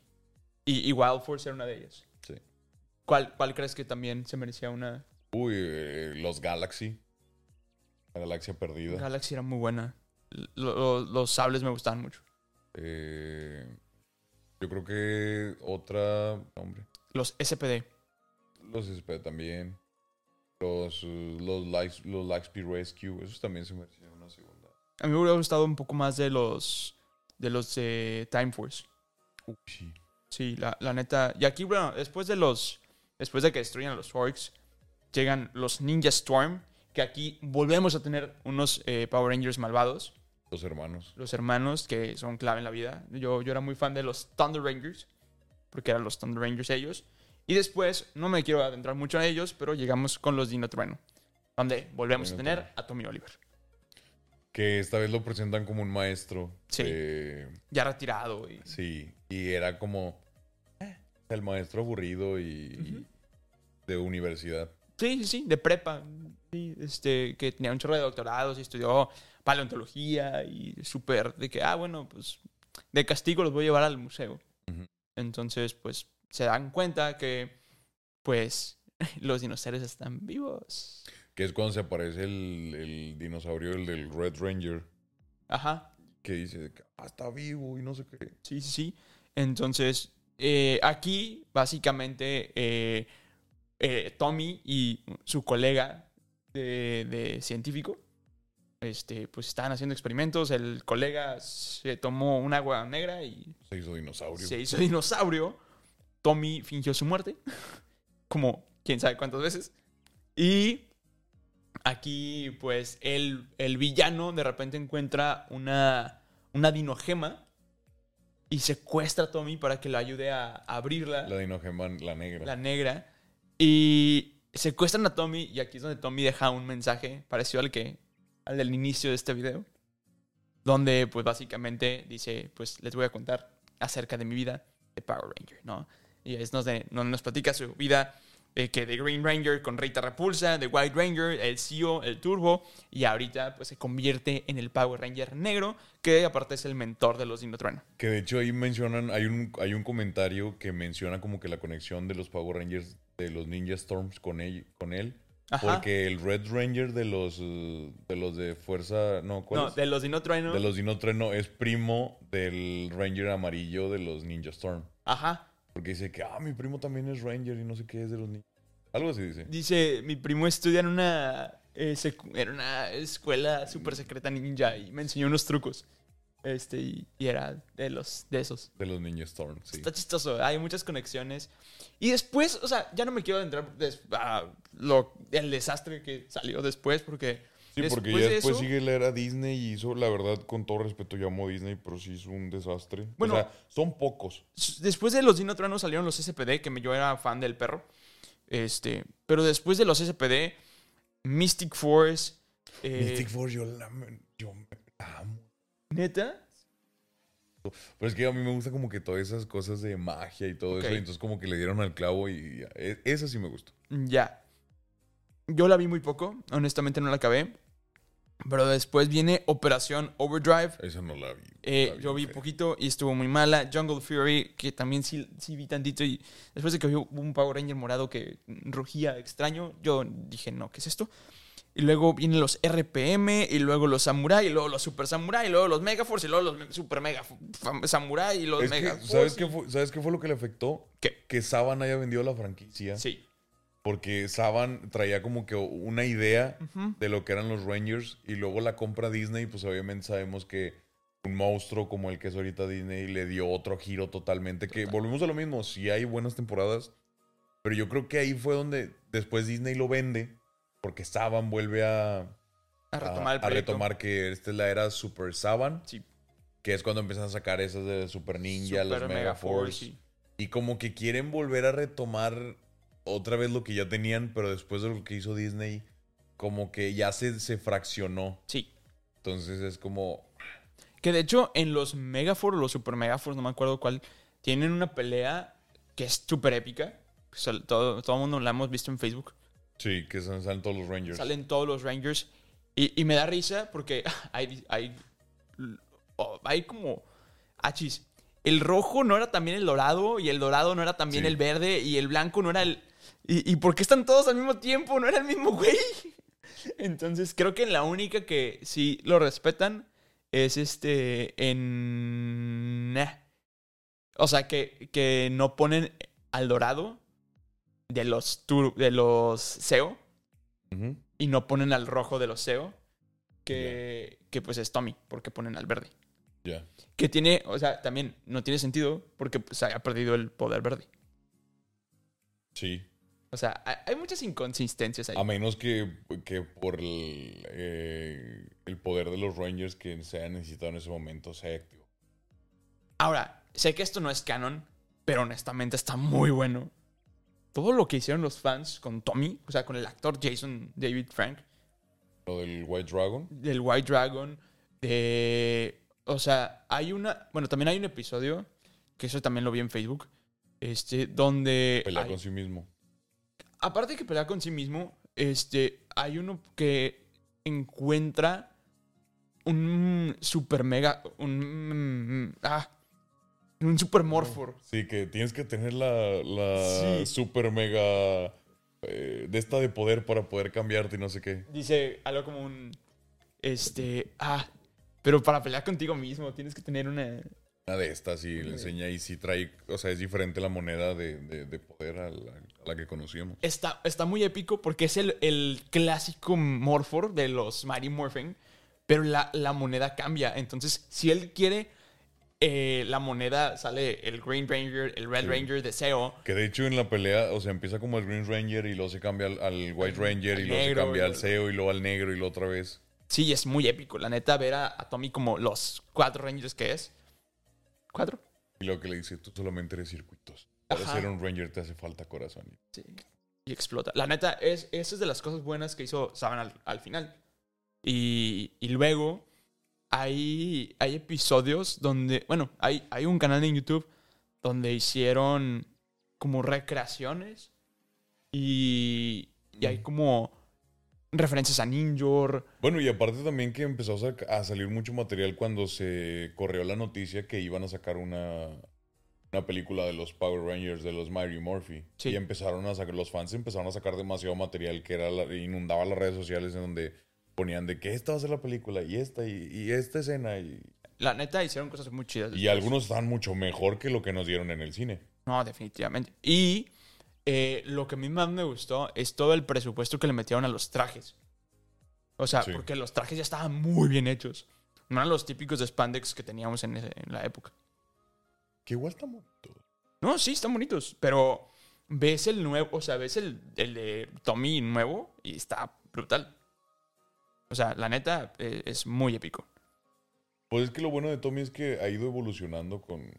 Y, y Wild Force era una de ellas. ¿Cuál, ¿Cuál crees que también se merecía una? Uy, eh, los Galaxy. La galaxia perdida. Galaxy era muy buena. Lo- lo- los sables me gustaban mucho. Eh, yo creo que otra. Hombre. Los SPD. Los SP también. Los, los, Light- los Lightspeed Rescue. Esos también se merecían una segunda. A mí me hubiera gustado un poco más de los de los de Time Force. Uy, sí. Sí, la, la neta. Y aquí, bueno, después de los. Después de que destruyan a los orcs, llegan los Ninja Storm. Que aquí volvemos a tener unos eh, Power Rangers malvados. Los hermanos. Los hermanos que son clave en la vida. Yo, yo era muy fan de los Thunder Rangers. Porque eran los Thunder Rangers ellos. Y después, no me quiero adentrar mucho en ellos, pero llegamos con los Dino Trueno. Donde volvemos a tener Trueno. a Tommy Oliver. Que esta vez lo presentan como un maestro. Sí. de- Ya retirado. Y, sí. Y era como. El maestro aburrido y. de universidad. Sí, sí, sí, de prepa. Sí, este, que tenía un chorro de doctorados y estudió paleontología y súper de que, ah, bueno, pues de castigo los voy a llevar al museo. Entonces, pues se dan cuenta que, pues, los dinosaurios están vivos. Que es cuando se aparece el, el dinosaurio, el del Red Ranger. Ajá, Que dice ah, está vivo y no sé qué. sí, sí, sí. Entonces, eh, aquí, básicamente, eh, eh, Tommy y su colega de, de científico, este, pues estaban haciendo experimentos. El colega se tomó un agua negra y Se hizo dinosaurio. se hizo dinosaurio. Tommy fingió su muerte, como quién sabe cuántas veces. Y aquí, pues, el, el villano de repente encuentra una, una dinogema y secuestra a Tommy para que lo ayude a, abrirla, La dinogema, la negra. la negra. Y secuestran a Tommy y aquí es donde Tommy deja un mensaje parecido al que al del inicio de este video. Donde, pues, básicamente dice, pues, les voy a contar acerca de mi vida de Power Ranger, ¿no? Y es donde, donde nos platica su vida eh, que de Green Ranger con Rita Repulsa, de White Ranger, el CEO, el Turbo, y ahorita pues se convierte en el Power Ranger negro, que aparte es el mentor de los Dinotrueno. Que de hecho ahí mencionan, hay un, hay un comentario que menciona como que la conexión de los Power Rangers de los Ninja Storms con él, con él Ajá. porque el Red Ranger de los de los de fuerza, no, ¿cuál No, es? de los Dinotrueno. De los Dinotreno es primo del Ranger amarillo de los Ninja Storm. Ajá. Porque dice que, ah, mi primo también es Ranger y no sé qué es de los ninjas. Algo así dice. Dice, mi primo estudia en una, eh, en una escuela súper secreta ninja y me enseñó unos trucos. Este, y, y era de los, de esos. De los Ninja Storm, sí. Está chistoso, hay muchas conexiones. Y después, o sea, ya no me quiero adentrar a lo, el desastre que salió después, porque. Sí, porque después ya de después eso- sigue la era Disney y hizo, la verdad, con todo respeto, llamó Disney, pero sí hizo un desastre. Bueno. o sea, son pocos. Después de los Dinotranos salieron los SPD, que yo era fan del perro. Este, pero después de los SPD, Mystic Force. eh, Mystic Force, yo la, yo amo. Neta. Pero es que a mí me gusta como que todas esas cosas de magia y todo eso. Y entonces como que le dieron al clavo y ya. E- esa sí me gustó. Ya. Yo la vi muy poco, honestamente no la acabé. Pero después viene Operación Overdrive. Esa no la vi. Eh, la yo vi fea. poquito y estuvo muy mala. Jungle Fury, que también sí, sí vi tantito. Y después de que vi un Power Ranger morado que rugía extraño, yo dije, no, ¿qué es esto? Y luego vienen los RPM, y luego los Samurai, y luego los Super Samurai, y luego los Megaforce, y luego los Super Mega Samurai, y los Mega ¿sabes, qué fue, ¿Sabes qué fue lo que le afectó? ¿Qué? Que Saban haya vendido la franquicia. Sí. Porque Saban traía como que una idea Ujú. de lo que eran los Rangers y luego la compra Disney, pues obviamente sabemos que un monstruo como el que es ahorita Disney le dio otro giro totalmente. Que volvemos a lo mismo, sí hay buenas temporadas, pero yo creo que ahí fue donde después Disney lo vende, porque Saban vuelve a, A retomar el a proyecto. retomar que esta es la era Super Saban, Sí. que es cuando empiezan a sacar esas de Super Ninja, los Super Mega Force. sí. Y como que quieren volver a retomar otra vez lo que ya tenían, pero después de lo que hizo Disney, como que ya se, se fraccionó. Sí. Entonces es como... Que de hecho, en los Megaforce los Super Megaforce, no me acuerdo cuál, tienen una pelea que es súper épica. O sea, todo, todo el mundo la hemos visto en Facebook. Sí, que salen, salen todos los Rangers. Salen todos los Rangers. Y, y me da risa porque hay, hay, oh, hay como... Achis. El rojo no era también el dorado y el dorado no era también Sí. el verde y el blanco no era el... ¿Y, ¿Y por qué están todos al mismo tiempo? No era el mismo güey. Entonces creo que la única que sí lo respetan es este en... O sea, que, que no ponen al dorado de los, tur- de los SEO y no ponen al rojo de los SEO, que, que pues es Tommy, porque ponen al verde. Ya. Que tiene, o sea, también no tiene sentido porque pues, haya perdido el poder verde. Sí. O sea, hay, muchas inconsistencias ahí. A menos que, que por el, eh, el poder de los Rangers que se haya necesitado en ese momento sea activo. Ahora, sé que esto no es canon, pero honestamente está muy bueno. Todo lo que hicieron los fans con Tommy, o sea, con el actor Jason David Frank, Lo del White Dragon. del White Dragon, de... O sea, hay una... Bueno, también hay un episodio, que eso también lo vi en Facebook, este, donde... Pelea hay- con sí mismo. Aparte de que pelea con sí mismo, este, hay uno que encuentra un super mega, un, ah, un super morfor. Sí, que tienes que tener la, la Sí. super mega eh, de esta de poder para poder cambiarte y no sé qué. Dice algo como un, este, ah, pero para pelear contigo mismo tienes que tener una, Una de estas y le enseña y sí trae, o sea, es diferente la moneda de, de- de poder a la, a la que conocíamos. Está, está muy épico porque es el, el clásico Morphor de los Mighty Morphin, pero la, la moneda cambia. Entonces, si él quiere, eh, la moneda sale el Green Ranger, el Red Sí. Ranger de SEO. Que de hecho en la pelea, o sea, empieza como el Green Ranger y luego se cambia al, al White Ranger y luego se cambia al CEO y luego al negro y luego otra vez. Sí, es muy épico. La neta, ver a, a Tommy como los cuatro Rangers que es. ¿Cuatro? Y luego que le dice, tú solamente eres circuitos. Para Ajá. ser un Ranger te hace falta corazón. Sí. Y explota. La neta, es, esa es de las cosas buenas que hizo Saban al, al final. Y, y luego hay, hay episodios donde, bueno, hay, hay un canal en YouTube donde hicieron como recreaciones Y, y hay como referencias a Ninjor. Bueno, y aparte también que empezó a salir mucho material cuando se corrió la noticia que iban a sacar una, una película de los Power Rangers, de los Mighty Morphy. Sí. Y empezaron a sacar, los fans empezaron a sacar demasiado material que era la- inundaba las redes sociales en donde ponían de que esta va a ser la película y esta y, y esta escena y, La neta hicieron cosas muy chidas. y algunos están mucho mejor que lo que nos dieron en el cine. No, definitivamente. Y eh, lo que a mí más me gustó es todo el presupuesto que le metieron a los trajes. O sea, Sí. porque los trajes ya estaban muy bien hechos. No eran los típicos de spandex que teníamos en, ese- en la época. Que igual está bonito. No, sí, están bonitos. Pero ves el nuevo, o sea, ves el, el de Tommy nuevo y está brutal. O sea, la neta eh, es muy épico. Pues es que lo bueno de Tommy es que ha ido evolucionando con...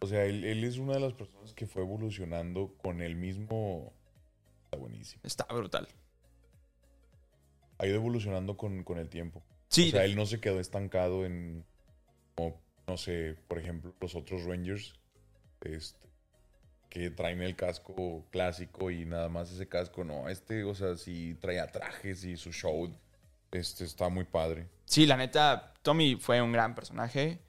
O sea, él, él es una de las personas que fue evolucionando con el mismo... Está buenísimo. Está brutal. Ha ido evolucionando con, con el tiempo. Sí, o sea, él no se quedó estancado en... Como, no sé, por ejemplo, los otros Rangers. Este, que traen el casco clásico y nada más ese casco. No, este, o sea, sí traía trajes y su show. Este, está muy padre. Sí, la neta, Tommy fue un gran personaje.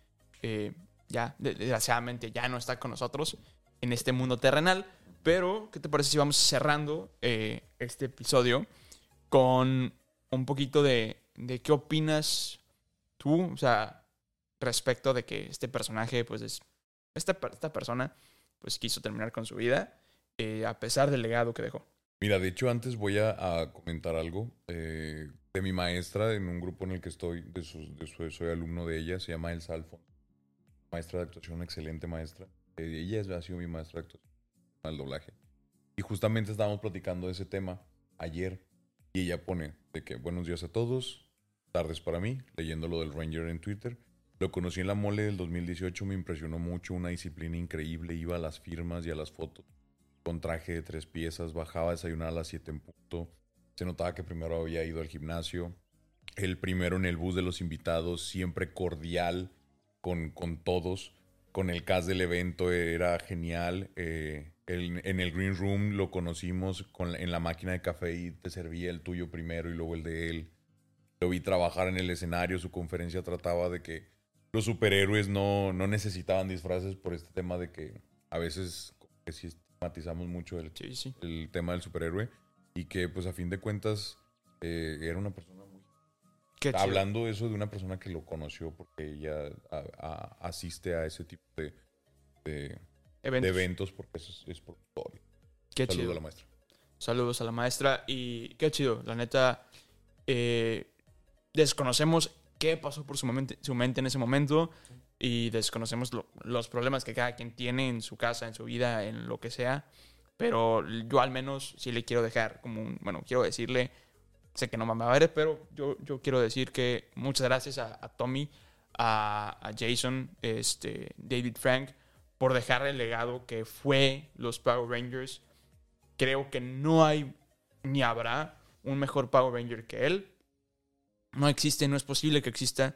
Eh, ya, de- desgraciadamente, ya no está con nosotros en este mundo terrenal. Pero, ¿qué te parece si vamos cerrando eh, este episodio con un poquito de, de qué opinas tú? O sea, respecto de que este personaje, pues es. Esta, esta persona, pues quiso terminar con su vida, eh, a pesar del legado que dejó. Mira, de hecho, antes voy a, comentar algo eh, de mi maestra en un grupo en el que estoy, de sus- de su- soy alumno de ella, se llama Elsa Alfonso. Maestra de actuación, excelente maestra. Eh, ella ha sido mi maestra de actuación, al doblaje. Y justamente estábamos platicando de ese tema ayer y ella pone de que buenos días a todos, tardes para mí, leyendo lo del Ranger en Twitter. Lo conocí en la mole del 2018, me impresionó mucho, una disciplina increíble, iba a las firmas y a las fotos con traje de tres piezas, bajaba a desayunar a las 7 en punto. Se notaba que primero había ido al gimnasio. El primero en el bus de los invitados, siempre cordial con, con todos. Con el cast del evento era genial. Eh, en el Green Room lo conocimos en la máquina de café y te servía el tuyo primero y luego el de él. Lo vi trabajar en el escenario. Su conferencia trataba de que los superhéroes no, no necesitaban disfraces por este tema de que a veces que sí estigmatizamos mucho el, Sí, sí. el tema del superhéroe y que pues a fin de cuentas eh, era una persona muy... Qué chido. Hablando eso de una persona que lo conoció porque ella a- a- asiste a ese tipo de, de- de Eventos. porque es, es por historia. Qué Saludo chido. a la maestra. Saludos a la maestra y qué chido, la neta. eh, desconocemos qué pasó por su su mente en ese momento y desconocemos lo- los problemas que cada quien tiene en su casa, en su vida, en lo que sea. Pero yo al menos sí le quiero dejar como un, bueno, quiero decirle, sé que no me va a ver, pero yo, yo quiero decir que muchas gracias a, a Tommy, a, a Jason, este, David Frank, por dejar el legado que fue los Power Rangers creo que no hay ni habrá un mejor Power Ranger que él. No existe, no es posible que exista.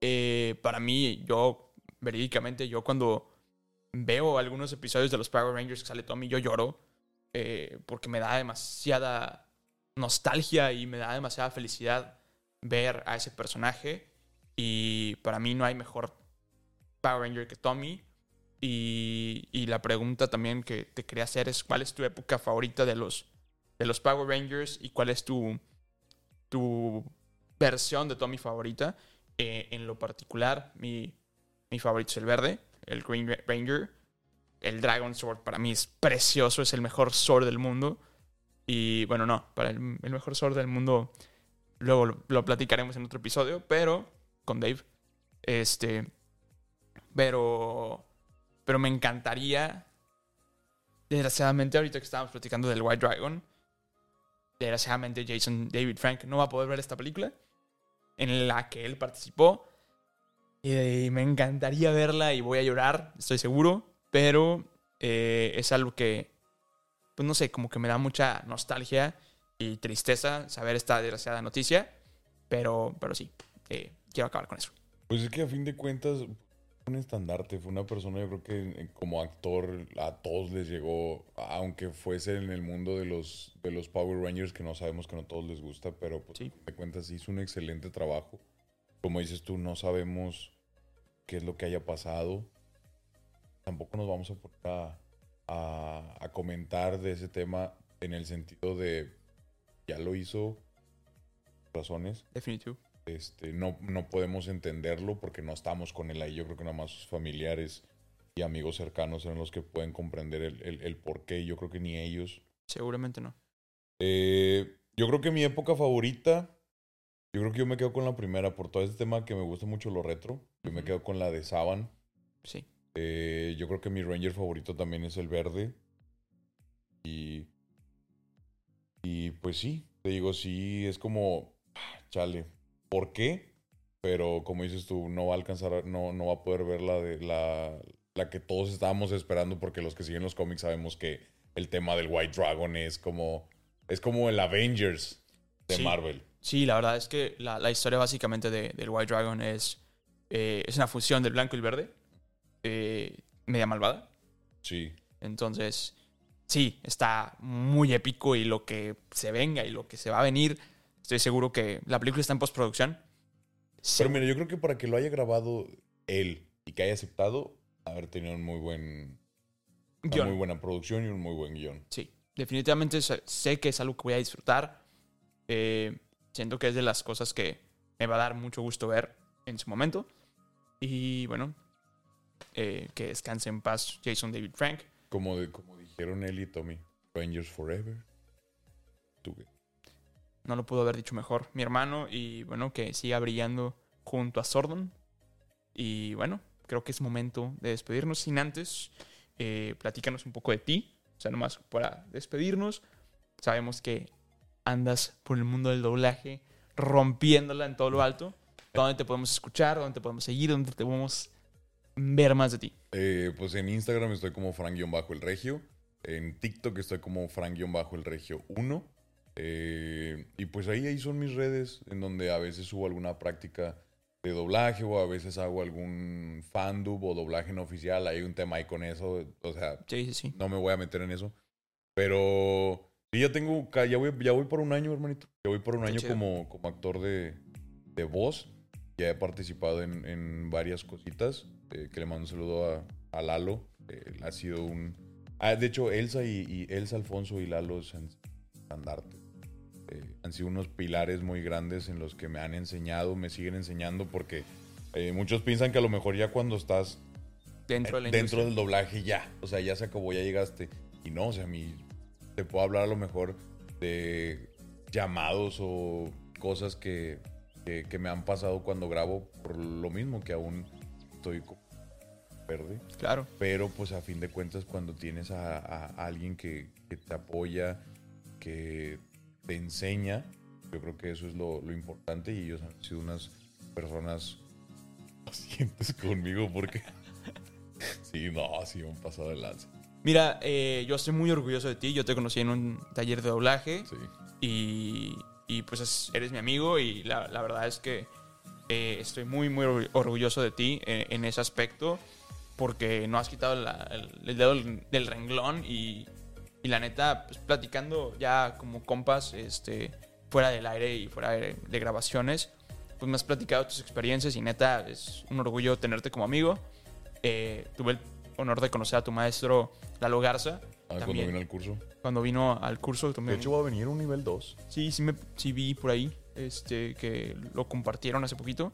Eh, para mí, yo, verídicamente, yo cuando veo algunos episodios de los Power Rangers que sale Tommy, yo lloro. eh, porque me da demasiada nostalgia y me da demasiada felicidad ver a ese personaje. Y para mí no hay mejor Power Ranger que Tommy. Y, y la pregunta también que te quería hacer es cuál es tu época favorita de los, de los Power Rangers y cuál es tu, tu versión de Tommy favorita. Eh, en lo particular, mi, mi favorito es el verde, el Green Ra- Ranger. El Dragon Sword para mí es precioso, es el mejor sword del mundo. Y bueno, no, para el, el mejor sword del mundo luego lo, lo platicaremos en otro episodio, pero con Dave. Este, pero pero me encantaría. Desgraciadamente, ahorita que estábamos platicando del White Dragon, desgraciadamente Jason David Frank no va a poder ver esta película en la que él participó. Y me encantaría verla y voy a llorar, estoy seguro. Pero eh, es algo que, pues no sé, como que me da mucha nostalgia y tristeza saber esta desgraciada noticia. Pero, pero sí, eh, quiero acabar con eso. Pues es que a fin de cuentas, un estandarte, fue una persona, yo creo que eh, como actor a todos les llegó, aunque fuese en el mundo de los, de los Power Rangers, que no sabemos que no a todos les gusta, pero pues Sí. de cuentas hizo un excelente trabajo. Como dices tú, no sabemos qué es lo que haya pasado. Tampoco nos vamos a poner a, a- a comentar de ese tema en el sentido de ya lo hizo, razones. Definitivo. Este, no, no podemos entenderlo porque no estamos con él ahí. Yo creo que nada más sus familiares y amigos cercanos son los que pueden comprender el, el, el por qué. Yo creo que ni ellos. Seguramente no. Eh, yo creo que mi época favorita, yo creo que yo me quedo con la primera por todo este tema que me gusta mucho lo retro. Yo me quedo con la de Saban. Sí. Eh, yo creo que mi Ranger favorito también es el verde. Y. Y pues sí, te digo, sí, es como. ah, Chale. ¿Por qué? Pero como dices tú, no va a alcanzar, no, no va a poder ver la de la, la que todos estábamos esperando, porque los que siguen los cómics sabemos que el tema del White Dragon es como. Es como el Avengers de Sí. Marvel. Sí, la verdad es que la, la historia básicamente de- del White Dragon es, eh, es una fusión del blanco y el verde. eh, media malvada. Sí. Entonces, sí, está muy épico y lo que se venga y lo que se va a venir, estoy seguro que la película está en postproducción. Se- Pero mira, yo creo que para que lo haya grabado él y que haya aceptado, haber tenido un muy buen, una guion. muy buena producción y un muy buen guion. Sí, definitivamente sé, que es algo que voy a disfrutar. Eh, siento que es de las cosas que me va a dar mucho gusto ver en su momento. Y bueno, eh, que descanse en paz Jason David Frank. Como, de, como dijeron él y Tommy, Rangers Forever. Tú. No lo pudo haber dicho mejor. Mi hermano y bueno, que siga brillando junto a Sordon. Y bueno, creo que es momento de despedirnos. Sin antes, eh, platícanos un poco de ti. O sea, nomás para despedirnos. Sabemos que andas por el mundo del doblaje, rompiéndola en todo lo alto. ¿Dónde te podemos escuchar? ¿Dónde te podemos seguir? ¿Dónde te podemos ver más de ti? Eh, pues en Instagram estoy como Frank-El Regio. En TikTok estoy como Frank-El Regio 1. Eh, y pues ahí, ahí son mis redes en donde a veces subo alguna práctica de doblaje o a veces hago algún fandub o doblaje no oficial. Hay un tema ahí con eso. O sea, Sí, sí, sí. no me voy a meter en eso. Pero sí, ya tengo, ya voy, ya voy por un año, hermanito. Ya voy por un Qué año chido. como, como actor de, de voz. Ya he participado en, en varias cositas. eh, que le mando un saludo a, a Lalo. eh, ha sido un... Ah, de hecho, Elsa y, y Elsa Alfonso y Lalo han estandarte. Eh, han sido unos pilares muy grandes en los que me han enseñado, me siguen enseñando porque eh, muchos piensan que a lo mejor ya cuando estás Dentro de la dentro industria. del doblaje ya. O sea, ya se acabó, ya llegaste. Y no, o sea, a mí te puedo hablar a lo mejor de llamados o cosas que, que, que me han pasado cuando grabo por lo mismo que aún estoy verde. Claro. Pero pues a fin de cuentas cuando tienes a, a- a alguien que, que te apoya, que te enseña, yo creo que eso es lo, lo importante y ellos han sido unas personas pacientes conmigo porque sí, no, sí han pasado de lanza. Mira, eh, yo estoy muy orgulloso de ti. Yo te conocí en un taller de doblaje. Sí. Y, y, pues es- eres mi amigo y la, la verdad es que eh, estoy muy, muy orgu- orgulloso de ti eh, en ese aspecto porque no has quitado la- el, el dedo del renglón y, y la neta, pues platicando ya como compas, este, fuera del aire y fuera de, de grabaciones, pues me has platicado tus experiencias y neta es un orgullo tenerte como amigo. Eh, tuve el honor de conocer a tu maestro Lalo Garza. Ah, cuando también, vino al curso. cuando vino al curso De también. hecho va a venir un nivel 2. Sí, sí, me, sí vi por ahí este, que lo compartieron hace poquito.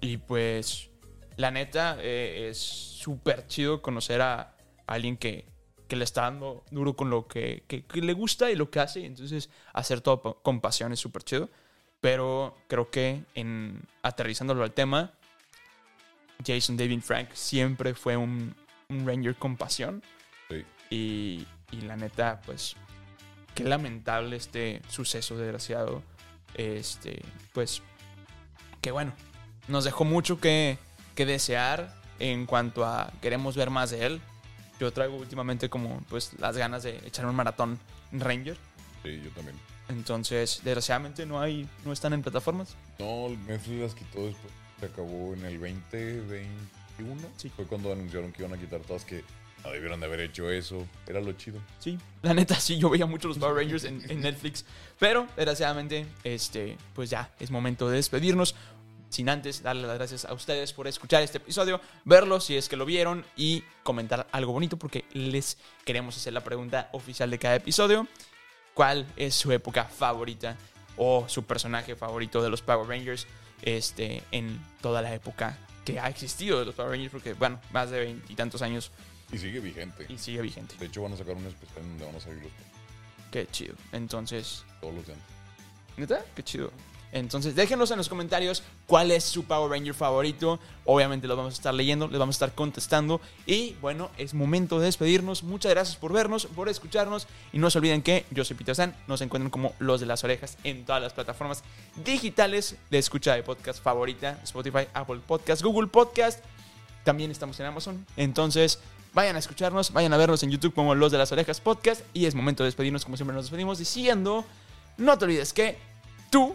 Y pues, la neta, eh, es súper chido conocer a alguien que, que le está dando duro con lo que, que- que le gusta y lo que hace. Entonces, hacer todo con pasión es súper chido. Pero creo que en aterrizándolo al tema, Jason David Frank siempre fue un, un Ranger con pasión. Sí. Y, y la neta, pues, qué lamentable este suceso desgraciado. Este, pues, que bueno, nos dejó mucho que, que desear en cuanto a queremos ver más de él. Yo traigo últimamente como, pues, las ganas de echar un maratón Ranger. Sí, yo también. Entonces, desgraciadamente no hay, no están en plataformas. No, Netflix las quitó después. Se acabó en el 2020. Sí. Fue cuando anunciaron que iban a quitar todas que no debieron de haber hecho eso. Era lo chido. Sí, la neta sí, yo veía mucho los Power Rangers en, en Netflix. Pero, desgraciadamente, este, pues ya, es momento de despedirnos. Sin antes darle las gracias a ustedes por escuchar este episodio, verlo si es que lo vieron y comentar algo bonito porque les queremos hacer la pregunta oficial de cada episodio. ¿Cuál es su época favorita o su personaje favorito de los Power Rangers este, en toda la época que ha existido de los Power Rangers? Porque, bueno, más de veintitantos años Y sigue vigente. y sigue vigente. De hecho, van a sacar un especial donde van a salir los, Qué chido. Entonces, todos los. ¿Neta? Qué chido. Entonces, déjenos en los comentarios cuál es su Power Ranger favorito. Obviamente lo vamos a estar leyendo, les vamos a estar contestando. Y bueno, es momento de despedirnos. Muchas gracias por vernos, por escucharnos. Y no se olviden que yo soy Peter San. Nos encuentran como Los de las Orejas en todas las plataformas digitales de escucha de podcast favorita: Spotify, Apple Podcast, Google Podcast. También estamos en Amazon. Entonces, vayan a escucharnos, vayan a vernos en YouTube como Los de las Orejas Podcast. Y es momento de despedirnos, como siempre nos despedimos, diciendo: No te olvides que tú,